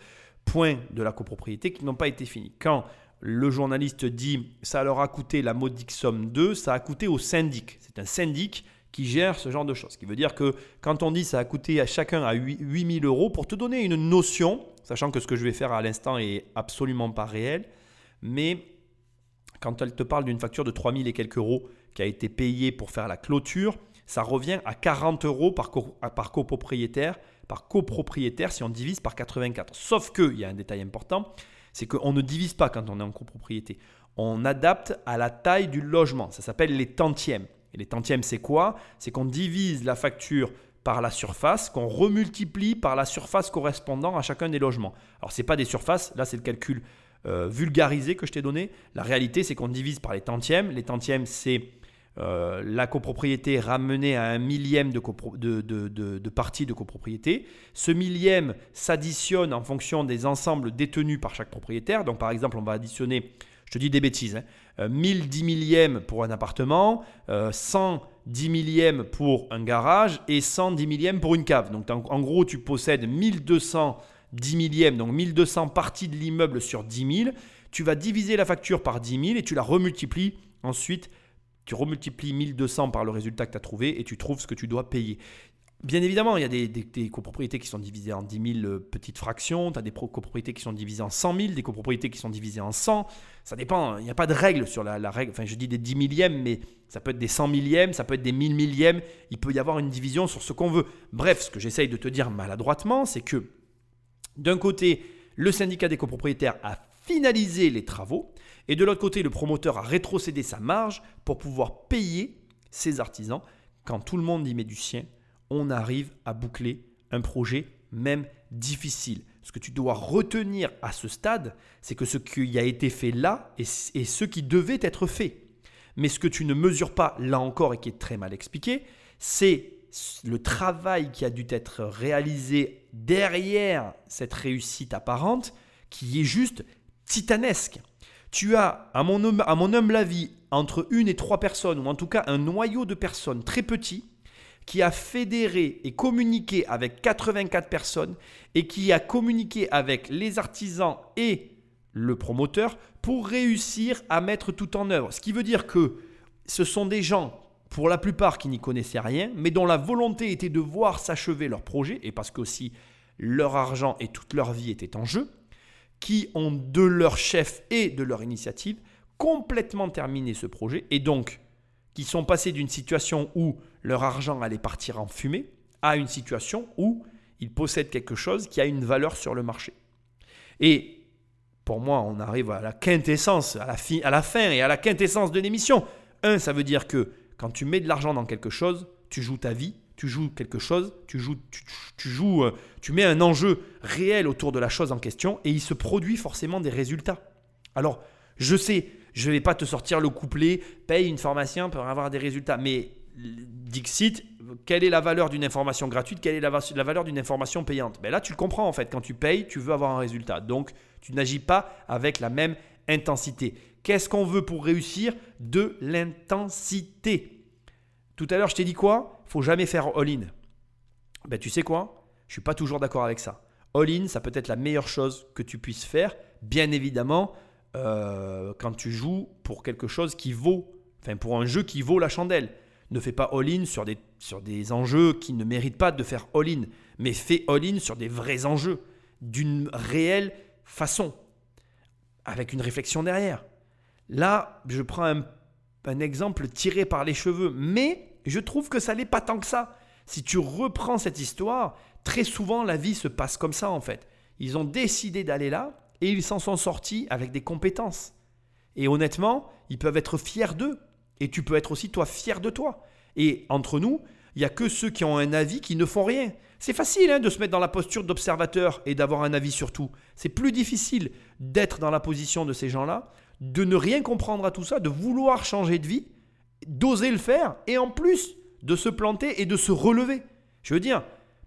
S1: points de la copropriété qui n'ont pas été finis. Quand le journaliste dit ça leur a coûté la modique somme 2, ça a coûté au syndic. C'est un syndic qui gère ce genre de choses. Ce qui veut dire que quand on dit ça a coûté à chacun à 8000 euros, pour te donner une notion, sachant que ce que je vais faire à l'instant est absolument pas réel, mais quand elle te parle d'une facture de 3000 et quelques euros qui a été payée pour faire la clôture, ça revient à 40 euros par, par copropriétaire, par copropriétaire si on divise par 84. Sauf qu'il y a un détail important, c'est qu'on ne divise pas quand on est en copropriété. On adapte à la taille du logement. Ça s'appelle les tantièmes. Et les tantièmes, c'est quoi? C'est qu'on divise la facture par la surface qu'on remultiplie par la surface correspondant à chacun des logements. Alors c'est pas des surfaces, là c'est le calcul euh, vulgarisé que je t'ai donné. La réalité c'est qu'on divise par les tantièmes. Les tantièmes c'est euh, la copropriété ramenée à un millième de, de, de, de, partie de copropriété. Ce millième s'additionne en fonction des ensembles détenus par chaque propriétaire. Donc par exemple on va additionner, je te dis des bêtises, hein, 1000 10 millièmes pour un appartement, 100 10 millièmes pour un garage et 110 millièmes pour une cave. Donc en, gros, tu possèdes 1200 10 millièmes, donc 1200 parties de l'immeuble sur 10 000. Tu vas diviser la facture par 10 000 et tu la remultiplies ensuite. Tu remultiplies 1200 par le résultat que tu as trouvé et tu trouves ce que tu dois payer. Bien évidemment, il y a des, copropriétés qui sont divisées en 10 000 euh, petites fractions, tu as des copropriétés qui sont divisées en 100 000, des copropriétés qui sont divisées en 100. Ça dépend, il n'y a pas de règle sur la, règle. Enfin, je dis des 10 millièmes, mais ça peut être des 100 millièmes, ça peut être des 1000 millièmes. Il peut y avoir une division sur ce qu'on veut. Bref, ce que j'essaye de te dire maladroitement, c'est que d'un côté, le syndicat des copropriétaires a finalisé les travaux, et de l'autre côté, le promoteur a rétrocédé sa marge pour pouvoir payer ses artisans quand tout le monde y met du sien on arrive à boucler un projet même difficile. Ce que tu dois retenir à ce stade, c'est que ce qui a été fait là est, ce qui devait être fait. Mais ce que tu ne mesures pas là encore et qui est très mal expliqué, c'est le travail qui a dû être réalisé derrière cette réussite apparente qui est juste titanesque. Tu as, à mon, à mon humble avis, entre une et trois personnes, ou en tout cas un noyau de personnes très petit, qui a fédéré et communiqué avec 84 personnes et qui a communiqué avec les artisans et le promoteur pour réussir à mettre tout en œuvre. Ce qui veut dire que ce sont des gens, pour la plupart, qui n'y connaissaient rien, mais dont la volonté était de voir s'achever leur projet, et parce qu'aussi leur argent et toute leur vie étaient en jeu, qui ont de leur chef et de leur initiative complètement terminé ce projet, et donc qui sont passés d'une situation où leur argent allait partir en fumée à une situation où ils possèdent quelque chose qui a une valeur sur le marché. Et pour moi, on arrive à la quintessence, à la, à la fin et à la quintessence de l'émission. Un, ça veut dire que quand tu mets de l'argent dans quelque chose, tu joues ta vie, tu joues quelque chose, tu joues, tu, joues, euh, tu mets un enjeu réel autour de la chose en question et il se produit forcément des résultats. Alors, je sais, je ne vais pas te sortir le couplet, paye une formation pour avoir des résultats. Mais Dixit, quelle est la valeur d'une information gratuite Quelle est la, valeur d'une information payante? Ben Là, tu le comprends en fait. Quand tu payes, tu veux avoir un résultat. Donc, tu n'agis pas avec la même intensité. Qu'est-ce qu'on veut pour réussir? De l'intensité. Tout à l'heure, je t'ai dit quoi? Faut jamais faire all-in. Ben, tu sais quoi? Je suis pas toujours d'accord avec ça. All-in, ça peut être la meilleure chose que tu puisses faire. Bien évidemment, euh, quand tu joues pour quelque chose qui vaut, enfin pour un jeu qui vaut la chandelle. Ne fais pas all-in sur des, sur des enjeux qui ne méritent pas de faire all-in, mais fais all-in sur des vrais enjeux, d'une réelle façon, avec une réflexion derrière. Là, je prends un, un exemple tiré par les cheveux, mais je trouve que ça n'est pas tant que ça. Si tu reprends cette histoire, très souvent la vie se passe comme ça en fait. Ils ont décidé d'aller là, et ils s'en sont sortis avec des compétences. Et honnêtement, ils peuvent être fiers d'eux. Et tu peux être aussi toi fier de toi. Et entre nous, il n'y a que ceux qui ont un avis qui ne font rien. C'est facile hein, de se mettre dans la posture d'observateur et d'avoir un avis sur tout. C'est plus difficile d'être dans la position de ces gens-là, de ne rien comprendre à tout ça, de vouloir changer de vie, d'oser le faire et en plus de se planter et de se relever. Je veux dire,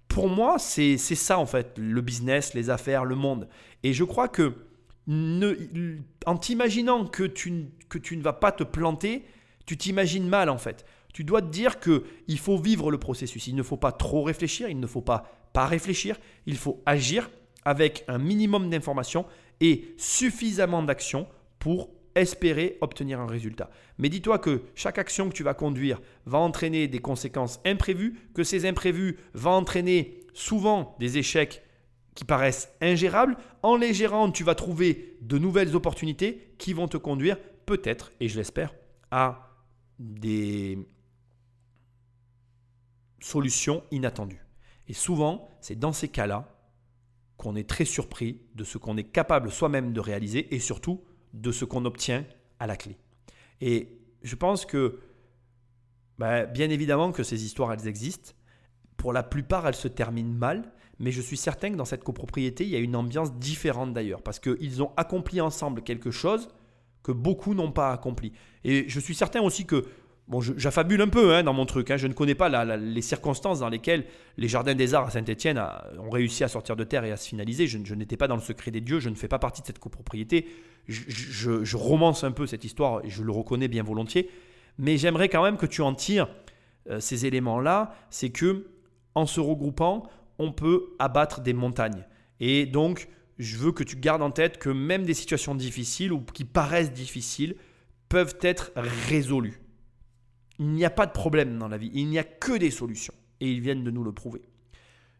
S1: pour moi, c'est ça en fait, le business, les affaires, le monde. Et je crois que en t'imaginant que tu, que tu ne vas pas te planter, tu t'imagines mal en fait. Tu dois te dire que il faut vivre le processus. Il ne faut pas trop réfléchir, il ne faut pas pas réfléchir, il faut agir avec un minimum d'informations et suffisamment d'actions pour espérer obtenir un résultat. Mais dis-toi que chaque action que tu vas conduire va entraîner des conséquences imprévues, que ces imprévus vont entraîner souvent des échecs qui paraissent ingérables. En les gérant, tu vas trouver de nouvelles opportunités qui vont te conduire peut-être, et je l'espère, à des solutions inattendues. Et souvent, c'est dans ces cas-là qu'on est très surpris de ce qu'on est capable soi-même de réaliser et surtout de ce qu'on obtient à la clé. Et je pense que, bah, bien évidemment que ces histoires, elles existent. Pour la plupart, elles se terminent mal, mais je suis certain que dans cette copropriété, il y a une ambiance différente d'ailleurs, parce qu'ils ont accompli ensemble quelque chose que beaucoup n'ont pas accompli. Et je suis certain aussi que, bon, j'affabule un peu hein, dans mon truc, hein, je ne connais pas les circonstances dans lesquelles les Jardins des Arts à Saint-Étienne ont réussi à sortir de terre et à se finaliser. Je, n'étais pas dans le secret des dieux, je ne fais pas partie de cette copropriété. Je romance un peu cette histoire et je le reconnais bien volontiers. Mais j'aimerais quand même que tu en tires euh, ces éléments-là, c'est que en se regroupant, on peut abattre des montagnes. Et donc, je veux que tu gardes en tête que même des situations difficiles ou qui paraissent difficiles peuvent être résolues. Il n'y a pas de problème dans la vie, il n'y a que des solutions. Et ils viennent de nous le prouver.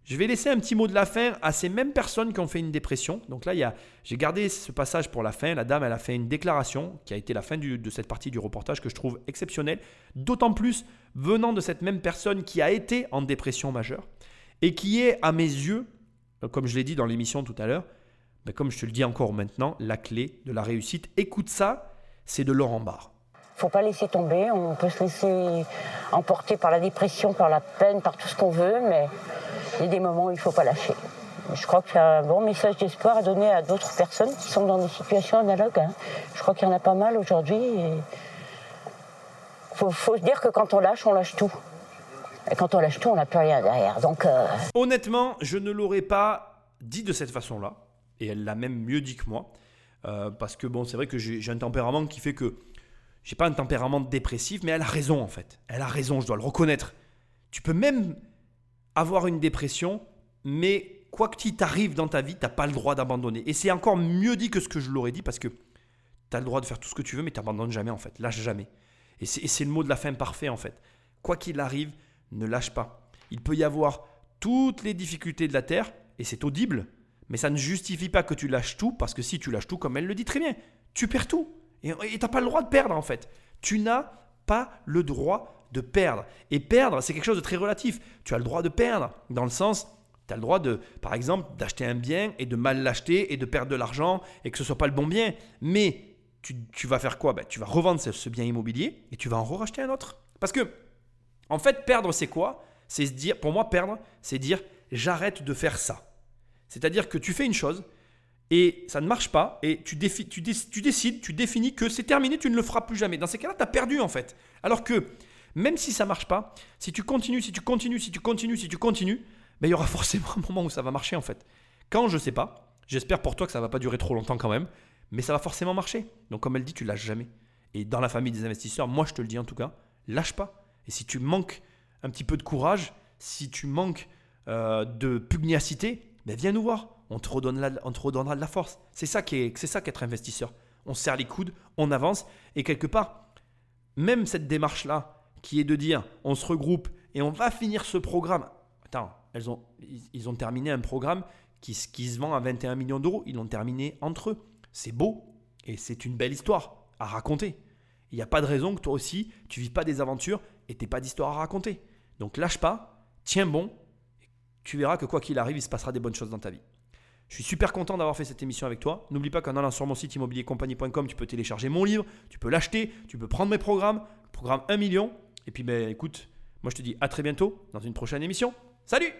S1: Je vais laisser un petit mot de la fin à ces mêmes personnes qui ont fait une dépression. Donc là, j'ai gardé ce passage pour la fin. La dame, elle a fait une déclaration qui a été la fin de cette partie du reportage que je trouve exceptionnelle. D'autant plus venant de cette même personne qui a été en dépression majeure et qui est, à mes yeux, euh, comme je l'ai dit dans l'émission tout à l'heure, mais comme je te le dis encore maintenant, la clé de la réussite. Écoute ça, c'est de Laurent Barre.
S6: faut pas laisser tomber, on peut se laisser emporter par la dépression, par la peine, par tout ce qu'on veut, mais il y a des moments où il faut pas lâcher. Je crois que c'est un bon message d'espoir à donner à d'autres personnes qui sont dans des situations analogues. hein. Je crois qu'il y en a pas mal aujourd'hui. Il faut, faut se dire que quand on lâche, on lâche tout. Et quand on lâche tout, on n'a plus rien derrière. Donc, euh,
S1: Honnêtement, je ne l'aurais pas dit de cette façon-là, et elle l'a même mieux dit que moi, euh, parce que bon, c'est vrai que j'ai un tempérament qui fait que j'ai pas un tempérament dépressif, mais elle a raison en fait. Elle a raison, je dois le reconnaître. Tu peux même avoir une dépression, mais quoi que t'arrive dans ta vie, t'as pas le droit d'abandonner. Et c'est encore mieux dit que ce que je l'aurais dit, parce que tu as le droit de faire tout ce que tu veux, mais t'abandonnes jamais en fait, lâche jamais. Et c'est le mot de la fin parfait en fait. Quoi qu'il arrive, ne lâche pas. Il peut y avoir toutes les difficultés de la terre, et c'est audible, mais ça ne justifie pas que tu lâches tout, parce que si tu lâches tout, comme elle le dit très bien, tu perds tout. Et tu n'as pas le droit de perdre en fait. Tu n'as pas le droit de perdre. Et perdre, c'est quelque chose de très relatif. Tu as le droit de perdre, dans le sens, tu as le droit de, par exemple, d'acheter un bien et de mal l'acheter et de perdre de l'argent et que ce soit pas le bon bien. Mais tu, vas faire quoi? Ben, Tu vas revendre ce, bien immobilier et tu vas en racheter un autre. Parce que, en fait, perdre, c'est quoi? C'est dire, pour moi, perdre, c'est dire j'arrête de faire ça. C'est-à-dire que tu fais une chose et ça ne marche pas et tu, tu, dé- tu décides, tu définis que c'est terminé, tu ne le feras plus jamais. Dans ces cas-là, tu as perdu en fait. Alors que même si ça marche pas, si tu continues, si tu continues, si tu continues, si tu continues, ben, il y aura forcément un moment où ça va marcher en fait. Quand je sais pas, j'espère pour toi que ça va pas durer trop longtemps quand même, mais ça va forcément marcher. Donc comme elle dit, tu lâches jamais. Et dans la famille des investisseurs, moi je te le dis en tout cas, lâche pas. Et si tu manques un petit peu de courage, si tu manques euh, de pugnacité, ben viens nous voir. On te, redonnera de la force. C'est ça qui est, c'est ça qu'être investisseur. On se serre les coudes, on avance et quelque part, même cette démarche là, qui est de dire, on se regroupe et on va finir ce programme. Attends, elles ont, ils, ont terminé un programme qui, qui se vend à 21 millions d'euros. Ils l'ont terminé entre eux. C'est beau et c'est une belle histoire à raconter. Il n'y a pas de raison que toi aussi, tu vis pas des aventures et tu pas d'histoire à raconter. Donc lâche pas, tiens bon, tu verras que quoi qu'il arrive, il se passera des bonnes choses dans ta vie. Je suis super content d'avoir fait cette émission avec toi. N'oublie pas qu'en allant sur mon site immobiliercompagnie.com, tu peux télécharger mon livre, tu peux l'acheter, tu peux prendre mes programmes, programme 1 million. Et puis ben écoute, moi je te dis à très bientôt dans une prochaine émission. Salut